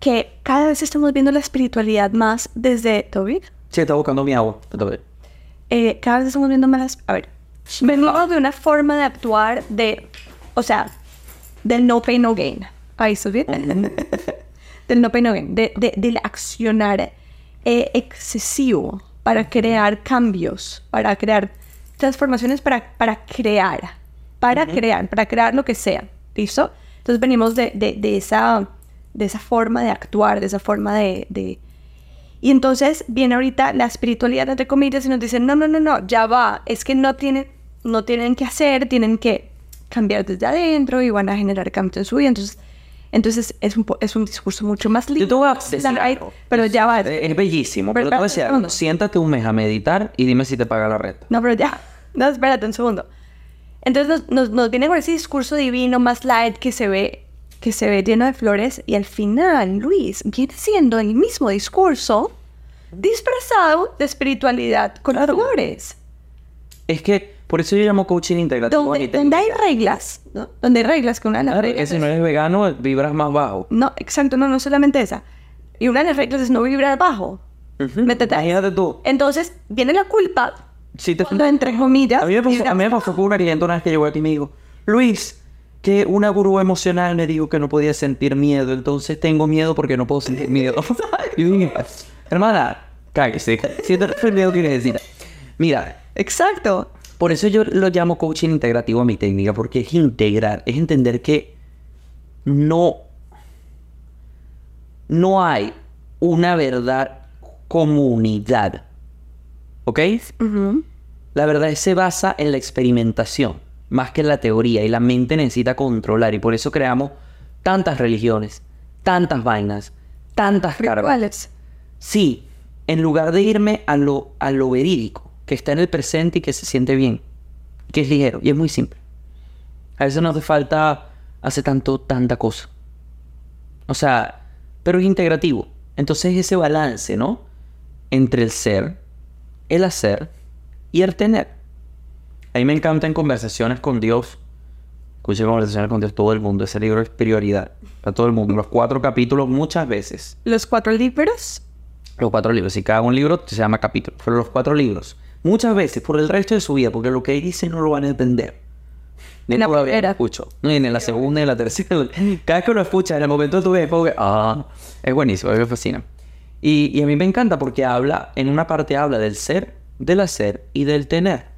que cada vez estamos viendo la espiritualidad más desde... ¿Todo bien?
Sí, está buscando mi agua. Bien.
Eh, cada vez estamos viendo más. A ver, venimos de una forma de actuar de... O sea, del no pay, no gain. Ahí, ¿estás bien? <laughs> del no pay, no gain. De, de- del accionar eh, excesivo para crear cambios, para crear transformaciones, para, para crear. Para crear, para crear lo que sea. ¿Listo? Entonces venimos de, de- de esa, de esa forma de actuar, de esa forma de- de, y entonces viene ahorita la espiritualidad, entre comillas, y nos dicen, no, no, no, no, ya va, es que no tienen, no tienen que hacer, tienen que cambiar desde adentro y van a generar cambios en su vida. Entonces, entonces es, un, es un discurso mucho más lindo.
Yo te voy a decir algo.
Pero ya va.
Eh, Es bellísimo, pero,
Pero
te voy a decir algo. Siéntate un mes a meditar y dime si te paga la renta.
No, pero ya. No, espérate un segundo. Entonces nos, nos, nos viene con ese discurso divino más light que se ve que se ve lleno de flores y al final, Luis, viene siendo el mismo discurso disfrazado de espiritualidad con flores.
Es que por eso yo llamo coaching integrativo.
Donde, donde hay reglas, ¿no? Donde hay reglas, que una de las
Claro,
reglas
que si
es-
no eres vegano, vibras más bajo.
No, exacto, no, no solamente esa. Y una de las reglas es no vibrar bajo. Ahí.
Imagínate tú.
Entonces, viene la culpa
Si te...
cuando entre comillas...
A mí me pasó, a mí me pasó una vez que llegó aquí y me dijo, Luis, que una gurú emocional me dijo que no podía sentir miedo, entonces tengo miedo porque no puedo sentir miedo. <laughs> y dije, hermana, cállese, siento el miedo que necesita. Mira,
Exacto.
por eso yo lo llamo coaching integrativo a mi técnica, porque es integrar, es entender que no, no hay una verdad comunidad. ¿Ok? La verdad se basa en la experimentación, más que la teoría, y la mente necesita controlar, y por eso creamos tantas religiones, tantas vainas, tantas cargas. Sí, en lugar de irme a lo, a lo verídico, que está en el presente y que se siente bien, que es ligero y es muy simple. A veces no hace falta hacer tanto, tanta cosa. O sea, pero es integrativo. Entonces ese balance, ¿no? Entre el ser, el hacer y el tener. A mí me encanta en conversaciones con Dios. Escuché conversaciones con Dios todo el mundo. Ese libro es prioridad para todo el mundo. Los cuatro capítulos muchas veces.
Los cuatro libros.
Los cuatro libros. Y cada un libro se llama capítulo. Pero los cuatro libros. Muchas veces por el resto de su vida. Porque lo que dice no lo van a entender. Ni
En la
lo
primera.
escucho. Ni en la segunda, ni en la tercera. <laughs> Cada vez que lo escuchas, en el momento tú ves, porque, ah, es buenísimo, a mí me fascina. Y, y a mí me encanta porque habla, en una parte habla del ser, del hacer y del tener.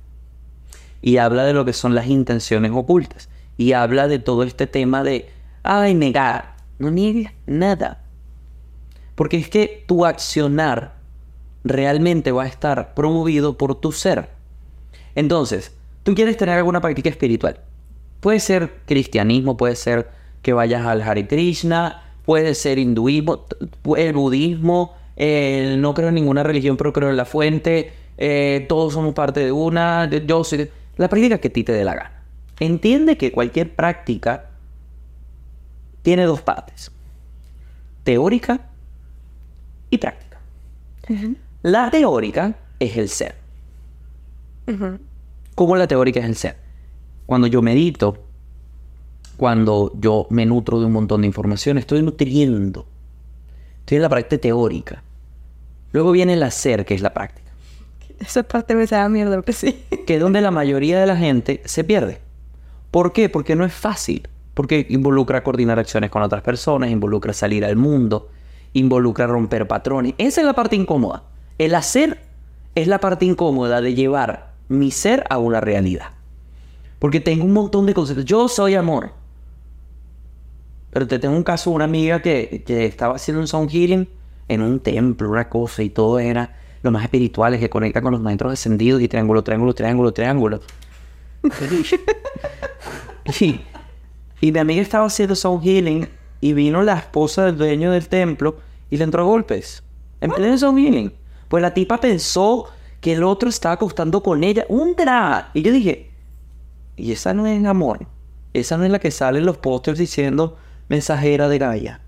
Y habla de lo que son las intenciones ocultas. Y habla de todo este tema de, ay, negar. No niegues nada. Porque es que tu accionar realmente va a estar promovido por tu ser. Entonces, tú quieres tener alguna práctica espiritual. Puede ser cristianismo, puede ser que vayas al Hare Krishna, puede ser hinduismo, el budismo, no creo en ninguna religión, pero creo en la fuente, eh, todos somos parte de una, yo soy... La práctica que a ti te dé la gana. Entiende que cualquier práctica tiene dos partes, teórica y práctica. La teórica es el ser.
Ujú.
¿Cómo la teórica es el ser? Cuando yo medito, cuando yo me nutro de un montón de información, estoy nutriendo. Estoy en la práctica teórica. Luego viene el hacer, que es la práctica.
Esa parte me sabe a mierda, pero sí.
Que es donde la mayoría de la gente se pierde. ¿Por qué? Porque no es fácil. Porque involucra coordinar acciones con otras personas, involucra salir al mundo, involucra romper patrones. Esa es la parte incómoda. El hacer es la parte incómoda de llevar mi ser a una realidad. Porque tengo un montón de conceptos. Yo soy amor. Pero te tengo un caso, una amiga que, que estaba haciendo un sound healing en un templo, una cosa, y todo era lo más espirituales que conecta con los maestros descendidos y triángulo, triángulo, triángulo, triángulo. <laughs> y, y mi amiga estaba haciendo sound healing y vino la esposa del dueño del templo y le entró a golpes. En pleno sound healing. Pues la tipa pensó que el otro estaba acostando con ella. Un drama. Y yo dije, y esa no es amor. Esa no es la que sale en los pósters diciendo mensajera de Gaia.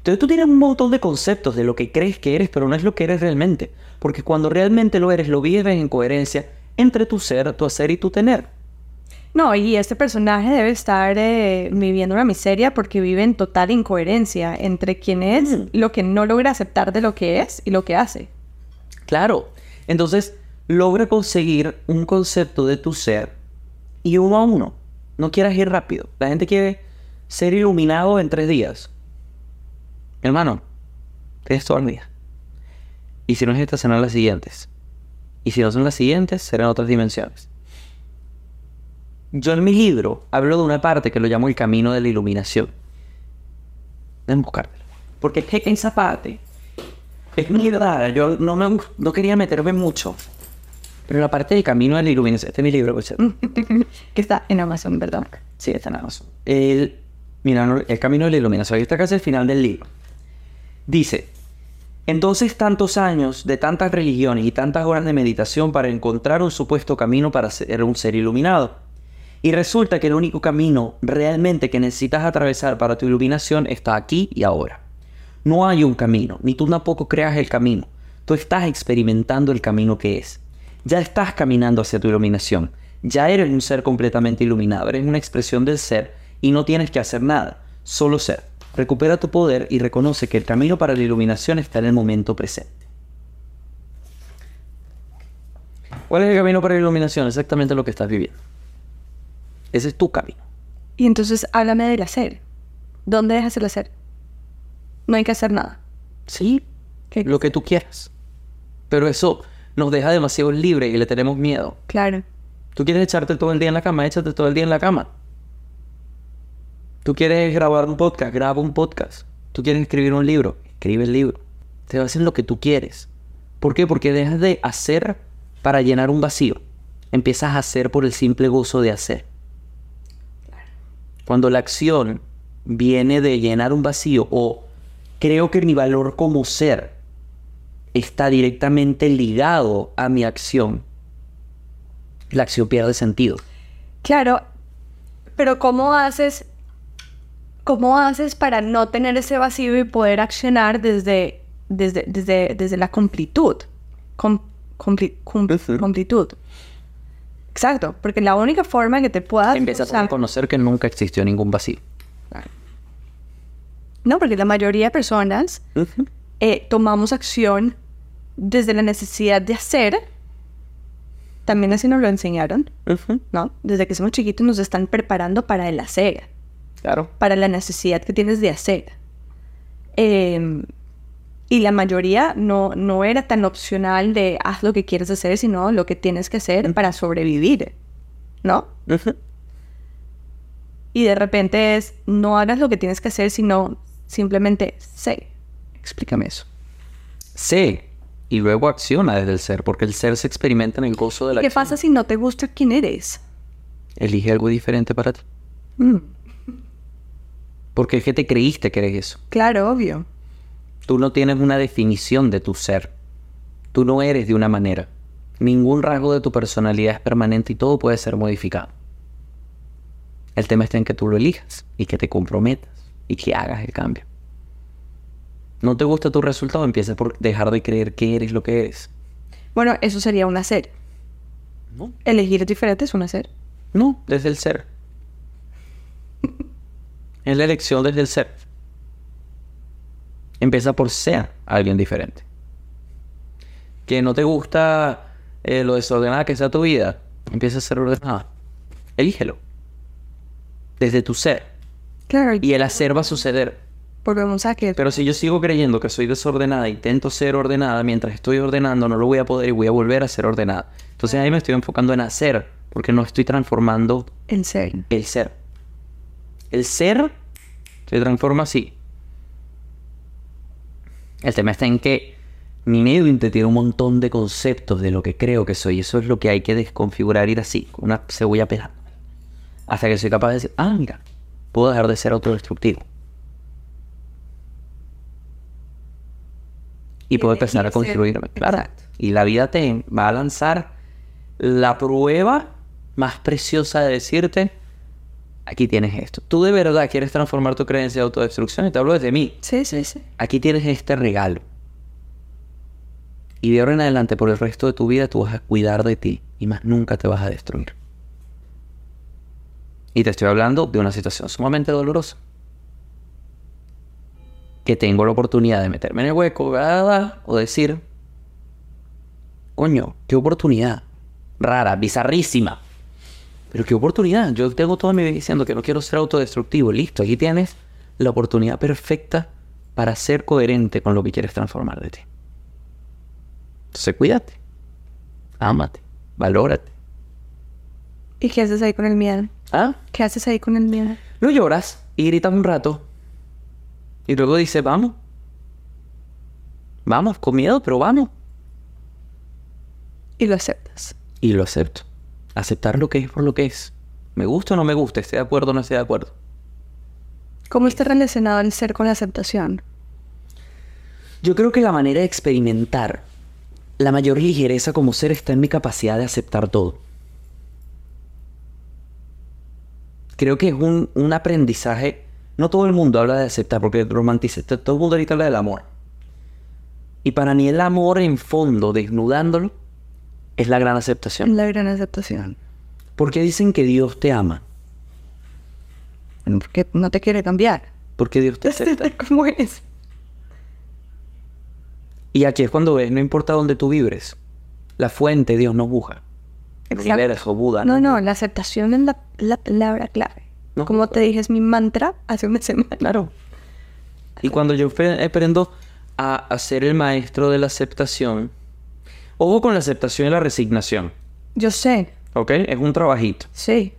Entonces tú tienes un montón de conceptos de lo que crees que eres, pero no es lo que eres realmente. Porque cuando realmente lo eres, lo vives en coherencia entre tu ser, tu hacer y tu tener.
No, y este personaje debe estar eh, viviendo una miseria porque vive en total incoherencia entre quién es,
Mm.
lo que no logra aceptar de lo que es y lo que hace.
Claro. Entonces, logra conseguir un concepto de tu ser y uno a uno. No quieras ir rápido. La gente quiere ser iluminado en tres días. Hermano, tienes todo el día. Y si no es esta, serán las siguientes. Y si no son las siguientes, serán otras dimensiones. Yo en mi libro hablo de una parte que lo llamo el camino de la iluminación. Deben buscártelo. Porque es que esa parte es mi verdad. Yo no, me, no quería meterme mucho. Pero la parte del camino de la iluminación, este es mi libro, pues, <laughs>
que está en Amazon, ¿verdad?
Sí, está en Amazon. El, mira, el camino de la iluminación. Ahí está casi el final del libro. Dice, entonces tantos años de tantas religiones y tantas horas de meditación para encontrar un supuesto camino para ser un ser iluminado. Y resulta que el único camino realmente que necesitas atravesar para tu iluminación está aquí y ahora. No hay un camino, ni tú tampoco creas el camino. Tú estás experimentando el camino que es. Ya estás caminando hacia tu iluminación. Ya eres un ser completamente iluminado. Eres una expresión del ser y no tienes que hacer nada. Solo ser. Recupera tu poder y reconoce que el camino para la iluminación está en el momento presente. ¿Cuál es el camino para la iluminación? Exactamente lo que estás viviendo. Ese es tu camino.
Y entonces háblame del hacer. ¿Dónde dejas el hacer? No hay que hacer nada.
Sí,
¿Qué?
lo que tú quieras. Pero eso nos deja demasiado libre y le tenemos miedo.
Claro.
Tú quieres echarte todo el día en la cama, échate todo el día en la cama. Tú quieres grabar un podcast, graba un podcast. Tú quieres escribir un libro, escribe el libro. Te vas hacer lo que tú quieres. ¿Por qué? Porque dejas de hacer para llenar un vacío. Empiezas a hacer por el simple gozo de hacer. Cuando la acción viene de llenar un vacío o creo que mi valor como ser está directamente ligado a mi acción, la acción pierde sentido.
Claro, pero ¿cómo haces, cómo haces para no tener ese vacío y poder accionar desde, desde, desde, desde la completud? Com- compli- cum-
Ujú.
Completud. Exacto, porque la única forma que te puedas...
Empiezas a reconocer que nunca existió ningún vacío.
No, porque la mayoría de personas eh, tomamos acción desde la necesidad de hacer. También así nos lo enseñaron, ¿no? Desde que somos chiquitos nos están preparando para el hacer,
Claro.
para la necesidad que tienes de hacer. Eh, y la mayoría no, no era tan opcional de haz lo que quieres hacer, sino lo que tienes que hacer para sobrevivir, ¿no? Y de repente es, no hagas lo que tienes que hacer, sino simplemente sé.
Explícame eso. Sé y luego acciona desde el ser, porque el ser se experimenta en el gozo de la
¿Qué
acción.
pasa si no te gusta quién eres?
Elige algo diferente para ti.
Mm,
Porque es que te creíste que eres eso.
claro, obvio.
Tú no tienes una definición de tu ser. Tú no eres de una manera. Ningún rasgo de tu personalidad es permanente y todo puede ser modificado. El tema está en que tú lo elijas y que te comprometas y que hagas el cambio. ¿No te gusta tu resultado? Empieza por dejar de creer que eres lo que eres.
Bueno, eso sería un hacer.
No.
Elegir diferente es un hacer.
No, desde el ser. Es la elección desde el ser. Empieza por ser alguien diferente. Que no te gusta eh, lo desordenada que sea tu vida, empieza a ser ordenada. Elígelo. Desde tu ser.
Claro,
Y el hacer va a suceder.
volvemos a que...
Pero si yo sigo creyendo que soy desordenada, intento ser ordenada, mientras estoy ordenando no lo voy a poder y voy a volver a ser ordenada. Entonces ahí me estoy enfocando en hacer, porque no estoy transformando
En serio.
el ser. El ser se transforma así. El tema está en que mi mente tiene un montón de conceptos de lo que creo que soy. Eso es lo que hay que desconfigurar, ir así, con una cebolla pelando. Hasta que soy capaz de decir, ah, mira, puedo dejar de ser autodestructivo. Y puedo
elegir
empezar a construirme. Claro. Y la vida te va a lanzar la prueba más preciosa de decirte, aquí tienes esto. Tú de verdad quieres transformar tu creencia de autodestrucción y te hablo desde mí.
Sí, sí, sí.
Aquí tienes este regalo. Y de ahora en adelante, por el resto de tu vida, tú vas a cuidar de ti y más nunca te vas a destruir. Y te estoy hablando de una situación sumamente dolorosa. Que tengo la oportunidad de meterme en el hueco ¿verdad? o decir, coño, qué oportunidad. Rara, bizarrísima. Pero qué oportunidad. Yo tengo toda mi vida diciendo que no quiero ser autodestructivo. Listo, aquí tienes la oportunidad perfecta para ser coherente con lo que quieres transformar de ti. Entonces cuídate. Ámate. Valórate.
¿Y qué haces ahí con el miedo?
¿Ah?
¿Qué haces ahí con el miedo?
No lloras y gritas un rato. Y luego dices, vamos. Vamos, con miedo, pero vamos.
Y lo aceptas.
y lo acepto. Aceptar lo que es por lo que es. Me gusta o no me gusta, esté de acuerdo o no esté de acuerdo.
¿Cómo está relacionado el ser con la aceptación?
Yo creo que la manera de experimentar la mayor ligereza como ser está en mi capacidad de aceptar todo. Creo que es un, un aprendizaje. No todo el mundo habla de aceptar, porque romantiza. Todo el mundo ahorita habla del amor. Y para mí el amor en fondo, desnudándolo, es la gran aceptación.
La gran aceptación.
Porque dicen que Dios te ama.
Bueno, porque no te quiere cambiar.
Porque Dios te acepta. <laughs>
¿Cómo es?
Y aquí es cuando ves, no importa dónde tú vibres, la fuente Dios no busca.
Exacto.
o Buda.
No, no, la aceptación es la, la palabra clave.
No.
Como te dije, es mi mantra hace una semana.
Claro. Y cuando yo aprendo a, a ser el maestro de la aceptación, ojo con la aceptación y la resignación,
Yo sé,
¿ok? Es un trabajito.
sí.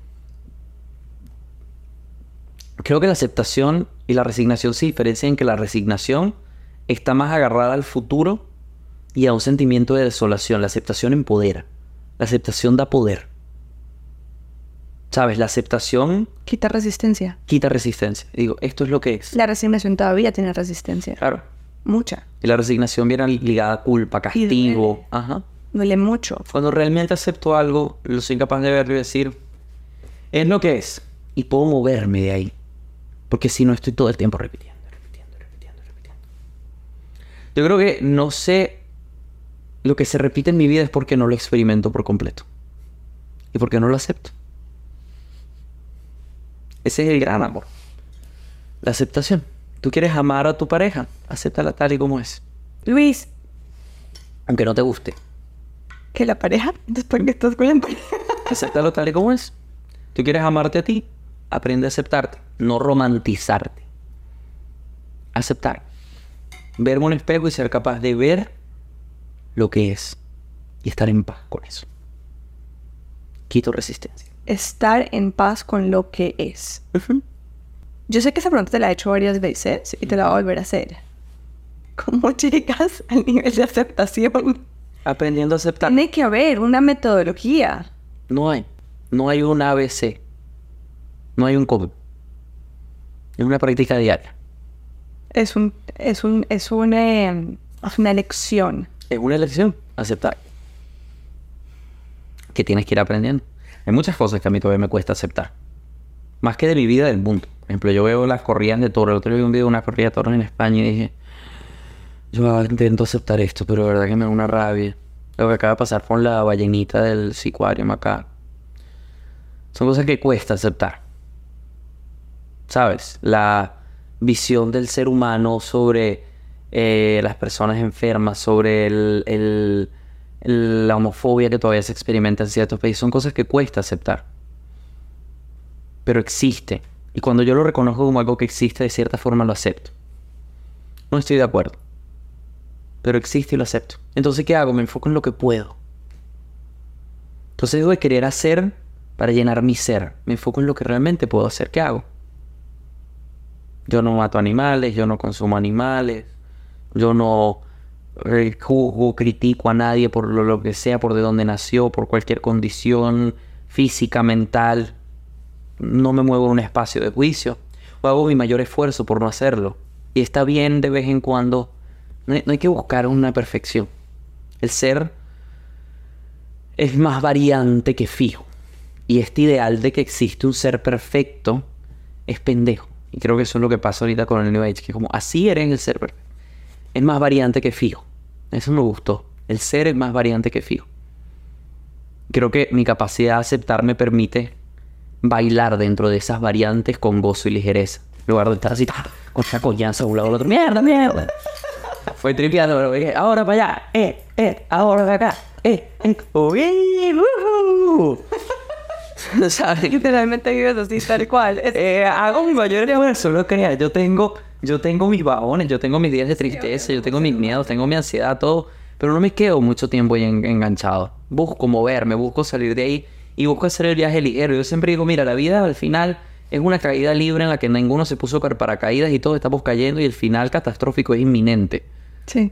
Creo que la aceptación y la resignación se diferencian en que la resignación está más agarrada al futuro y a un sentimiento de desolación. La aceptación empodera. La aceptación da poder. ¿Sabes? La aceptación
Quita resistencia.
quita resistencia. Digo, esto es lo que es.
La resignación todavía tiene resistencia.
Claro.
Mucha.
Y la resignación viene ligada a culpa, castigo.
duele.
Ajá.
Duele mucho.
Cuando realmente acepto algo, lo soy capaz de verlo y decir, es lo que es. Y puedo moverme de ahí. Porque si no estoy todo el tiempo repitiendo, repitiendo, repitiendo, repitiendo. Yo creo que no sé lo que se repite en mi vida es porque no lo experimento por completo. Y porque no lo acepto. Ese es el gran amor. La aceptación. Tú quieres amar a tu pareja, acéptala tal y como es.
Luis,
Aunque no te guste.
que la pareja, después que estás con la pareja.
Acéptalo tal y como es. Tú quieres amarte a ti, aprende a aceptarte, no romantizarte. Aceptar. Verme un espejo y ser capaz de ver lo que es y estar en paz con eso. Quito resistencia.
Estar en paz con lo que es. Yo sé que esa pregunta te la he hecho varias veces y te la voy a volver a hacer. ¿Cómo <laughs> llegas al nivel de aceptación?
Aprendiendo a aceptar.
Tiene que haber una metodología.
No hay. No hay un ABC. No hay un código. Es una práctica diaria.
Es un, es un, es un, eh, es una elección.
Es una elección, aceptar. Que tienes que ir aprendiendo. Hay muchas cosas que a mí todavía me cuesta aceptar. Más que de mi vida del mundo. Ejemplo, yo veo las corridas de toros. El otro día vi un video de una corrida de toros en España y dije, yo intento aceptar esto, pero de verdad que me da una rabia. Lo que acaba de pasar con la ballenita del sicuario acá. Son cosas que cuesta aceptar. ¿Sabes? La visión del ser humano sobre eh, las personas enfermas, sobre la homofobia que todavía se experimenta en ciertos países, son cosas que cuesta aceptar. Pero existe. Y cuando yo lo reconozco como algo que existe, de cierta forma lo acepto. No estoy de acuerdo. Pero existe y lo acepto. Entonces, ¿qué hago? Me enfoco en lo que puedo. Entonces dejo de querer hacer para llenar mi ser. Me enfoco en lo que realmente puedo hacer. ¿Qué hago? Yo no mato animales, yo no consumo animales, yo no eh, juzgo, critico a nadie por lo, lo que sea, por de dónde nació, por cualquier condición física, mental. No me muevo en un espacio de juicio. O hago mi mayor esfuerzo por no hacerlo. Y está bien de vez en cuando. No hay, que buscar una perfección. El ser es más variante que fijo. Y este ideal de que existe un ser perfecto es pendejo. Y creo que eso es lo que pasa ahorita con el New Age, que como así eres el ser perfecto. Es más variante que fijo. Eso me gustó. El ser es más variante que fijo. Creo que mi capacidad de aceptar me permite bailar dentro de esas variantes con gozo y ligereza. En lugar de estar así, ¡ah! con esa coñaza de un lado al otro. ¡Mierda, mierda! Fue tripeando, pero dije, ahora para allá, eh, eh, ahora para acá, eh, eh, uy, ujú. <laughs> ¿Sabes?
Literalmente vives así, tal cual.
Eh, hago mi mayor esfuerzo, no creas. Yo tengo, yo tengo mis bajones, yo tengo mis días de tristeza, yo tengo mis miedos, tengo mi ansiedad, todo. Pero no me quedo mucho tiempo ahí en- enganchado. Busco moverme, busco salir de ahí y busco hacer el viaje ligero. Yo siempre digo, mira, la vida al final es una caída libre en la que ninguno se puso para paracaídas y todos estamos cayendo y el final catastrófico es inminente.
Sí.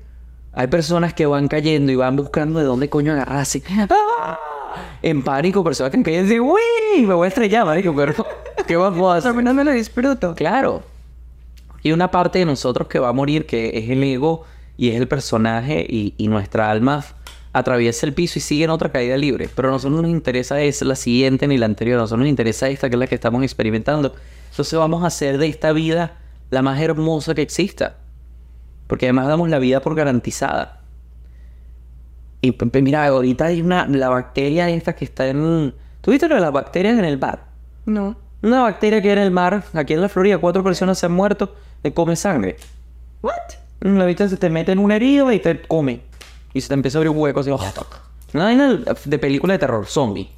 Hay personas que van cayendo y van buscando de dónde coño agarrarse. ¡Ah! En pánico, personas que caen de uy, me voy a estrellar, marico, pero <laughs> ¿qué vamos a hacer?
Al menos me lo disfruto.
Claro. Y una parte de nosotros que va a morir, que es el ego y es el personaje y, y nuestra alma atraviesa el piso y sigue en otra caída libre. Pero a nosotros no nos interesa es la siguiente ni la anterior. A nosotros nos interesa esta que es la que estamos experimentando. Entonces vamos a hacer de esta vida la más hermosa que exista. Porque además damos la vida por garantizada. Y p- p- mira, ahorita hay una, la bacteria esta que está en... ¿Tú viste lo de las bacterias en el mar?
No.
Una bacteria que era en el mar, aquí en la Florida, cuatro personas se han muerto de come sangre.
What?
La se te mete en una herida y te come. Y se te empieza a abrir un hueco así. Una vaina de película de terror, zombie.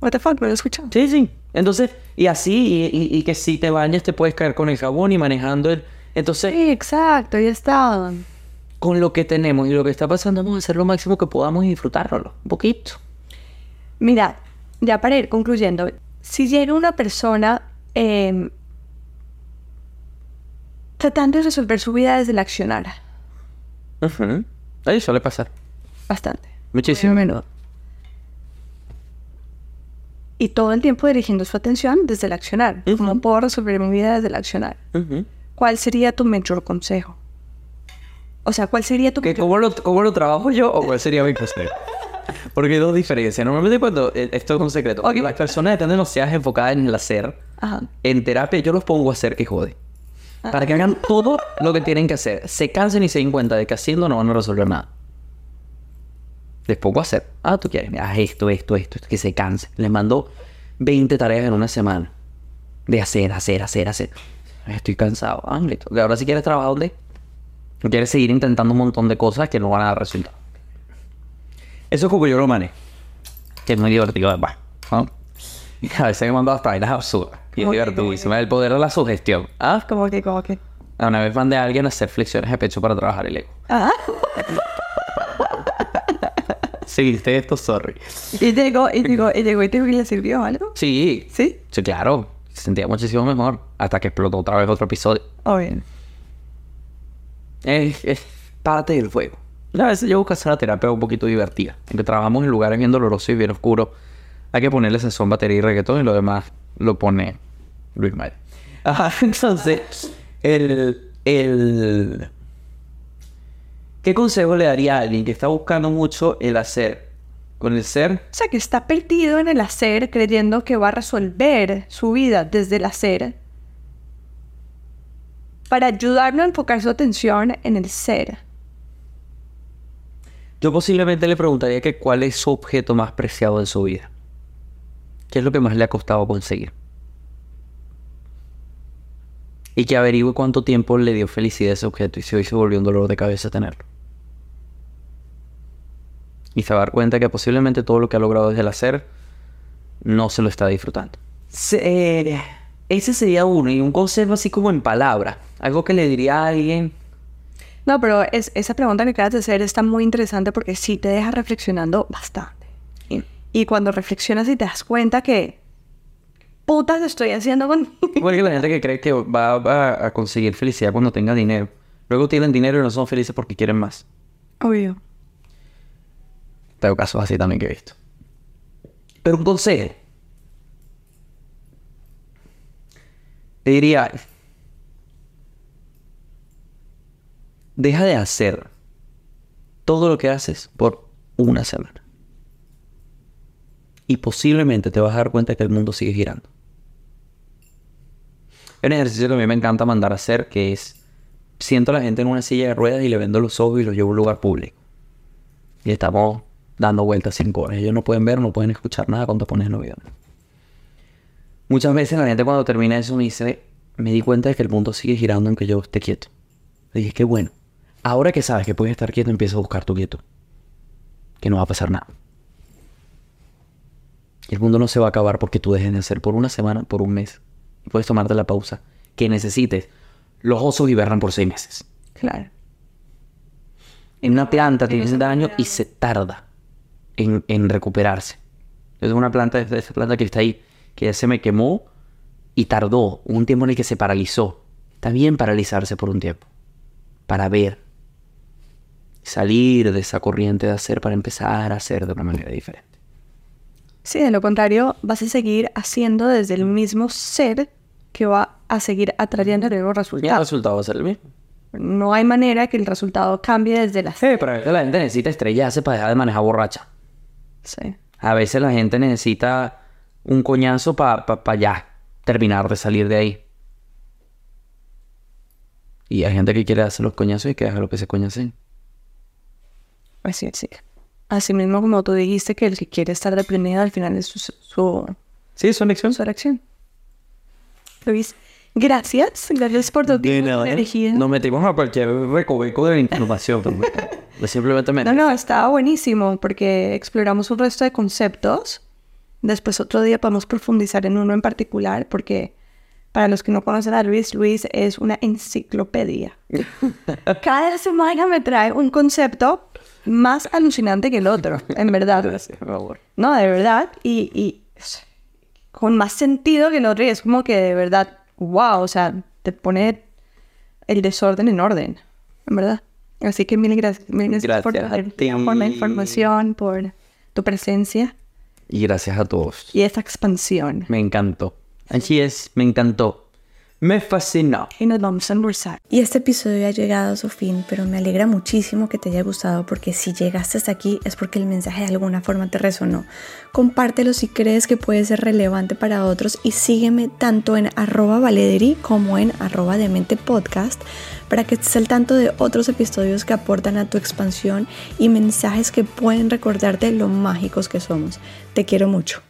What the fuck, no lo he escuchado.
Sí, sí. Entonces, y así, y, y- y que si te bañas te puedes caer con el jabón y manejando el... Entonces,
Sí, exacto, ya está.
con lo que tenemos y lo que está pasando, vamos a hacer lo máximo que podamos y disfrutárnoslo. Un poquito.
Mira, ya para ir concluyendo, si llega una persona eh, tratando de resolver su vida desde el accionar,
Ujú. Ahí suele pasar.
bastante,
Muchísimo.
muy a menudo, y todo el tiempo dirigiendo su atención desde el accionar, ¿cómo
Ujú.
puedo resolver mi vida desde el accionar?
Ujú.
¿Cuál sería tu mayor consejo? O sea, ¿cuál sería tu
¿Que cómo, lo, ¿Cómo lo trabajo yo o cuál sería mi consejo? Porque hay dos diferencias. Normalmente cuando... eh, Esto es un secreto.
Ok.
Las personas están demasiado enfocadas en el hacer.
Ajá.
En terapia yo los pongo a hacer que jode. Para que hagan todo lo que tienen que hacer. Se cansen y se den cuenta de que haciendo no van a resolver nada. Les pongo a hacer. Ah, tú quieres. Haz esto, esto, esto, esto. Que se cansen. Les mando 20 tareas en una semana. De hacer, hacer, hacer, hacer. Estoy cansado. Ah, listo. Ahora si quieres trabajar, ¿dónde? ¿O quieres seguir intentando un montón de cosas que no van a dar resultado? Eso es como yo lo manejo. Que es muy divertido, además. ¿no? <laughs> A veces me mando hasta vainas absurdas. Y es
¿Cómo que,
divertidísimo. El poder de la sugestión. ¿Ah?
¿Cómo que, cómo que?
Una vez mandé a alguien a hacer flexiones de pecho para trabajar el ego.
Ah. <laughs>
Sí, viste esto, sorry.
Y llegó, y llegó, y llegó y te le sirvió algo.
Sí.
¿Sí?
Sí, claro. Se sentía muchísimo mejor. Hasta que explotó otra vez otro episodio.
Oh, bien.
Es, es parte del juego. A veces yo busco hacer la terapia un poquito divertida. Aunque trabajamos en lugares bien dolorosos y bien oscuros, hay que ponerle sesión, batería y reggaetón y lo demás lo pone Luis Mayer. Ajá, <laughs> entonces, el, el... ¿Qué consejo le daría a alguien que está buscando mucho el hacer con el ser?
O sea, que está perdido en el hacer, creyendo que va a resolver su vida desde el hacer, para ayudarlo a enfocar su atención en el ser.
Yo posiblemente le preguntaría que cuál es su objeto más preciado de su vida. ¿Qué es lo que más le ha costado conseguir? Y que averigüe cuánto tiempo le dio felicidad a ese objeto y si hoy se volvió un dolor de cabeza tenerlo. Y se va a dar cuenta que posiblemente todo lo que ha logrado desde el hacer no se lo está disfrutando. Se- eh, ese sería uno. Y un consejo así como en palabra. Algo que le diría a alguien.
No, pero es- esa pregunta que acabas de hacer está muy interesante porque sí te deja reflexionando bastante.
Y
cuando reflexionas y te das cuenta que putas estoy haciendo con... <laughs>
Igual que la gente que cree que va, va a conseguir felicidad cuando tenga dinero. Luego tienen dinero y no son felices porque quieren más.
Obvio.
Tengo casos así también que he visto. Pero un consejo. Te diría... Deja de hacer todo lo que haces por una semana. Y posiblemente te vas a dar cuenta que el mundo sigue girando. Un ejercicio que a mí me encanta mandar a hacer que es... Siento a la gente en una silla de ruedas y le vendo los ojos y los llevo a un lugar público. Y estamos dando vueltas cinco horas. Ellos no pueden ver, no pueden escuchar nada cuando pones el video. Muchas veces la gente cuando termina eso me dice, me di cuenta de que el mundo sigue girando aunque yo esté quieto. Le dije, qué bueno. Ahora que sabes que puedes estar quieto, empieza a buscar tu quieto. Que no va a pasar nada. El mundo no se va a acabar porque tú dejes de hacer por una semana, por un mes. Puedes tomarte la pausa que necesites. Los osos hibernan por seis meses.
Claro.
En una planta tiene daño y se tarda en, en recuperarse. Es una planta, es esa planta que está ahí, que ya se me quemó y tardó un tiempo en el que se paralizó. Está bien paralizarse por un tiempo, para ver. salir de esa corriente de hacer para empezar a hacer de una manera diferente.
Sí, de lo contrario, vas a seguir haciendo desde el mismo ser que va a seguir atrayendo nuevos
Y el
resultados.
resultado va a ser el mismo.
No hay manera que el resultado cambie desde la
Sí, pero a veces la gente necesita estrellarse para dejar de manejar borracha.
Sí.
A veces la gente necesita un coñazo para ya terminar de salir de ahí. Y hay gente que quiere hacer los coñazos y que haga lo que se coñacen.
Pues sí, sí. Así mismo como tú dijiste que el que quiere estar deprimido al final es su, su,
Sí, son lecciones.
su elección. Luis, gracias. Gracias por tu tiempo y energía.
Nos metimos a cualquier recoveco de información. pues simplemente me...
No, no, estaba buenísimo porque exploramos un resto de conceptos. Después otro día podemos profundizar en uno en particular porque para los que no conocen a Luis, Luis es una enciclopedia. <laughs> Cada semana me trae un concepto más alucinante que el otro, en verdad.
Gracias, por favor.
No, de verdad. Y, y con más sentido que el otro. Y es como que de verdad, wow, o sea, te pone el desorden en orden, en verdad. Así que mil gracias, mil gracias, por,
Gracias ti.
por la información, por tu presencia
Y gracias a todos.
y esa expansión.
Me encantó. Así es, me encantó. Me fascinó.
Y nos vamos a almorzar.
Y este episodio ha llegado a su fin, pero me alegra muchísimo que te haya gustado porque si llegaste hasta aquí es porque el mensaje de alguna forma te resonó. Compártelo si crees que puede ser relevante para otros y sígueme tanto en arroba valederi como en arroba demente podcast para que estés al tanto de otros episodios que aportan a tu expansión y mensajes que pueden recordarte lo mágicos que somos. Te quiero mucho.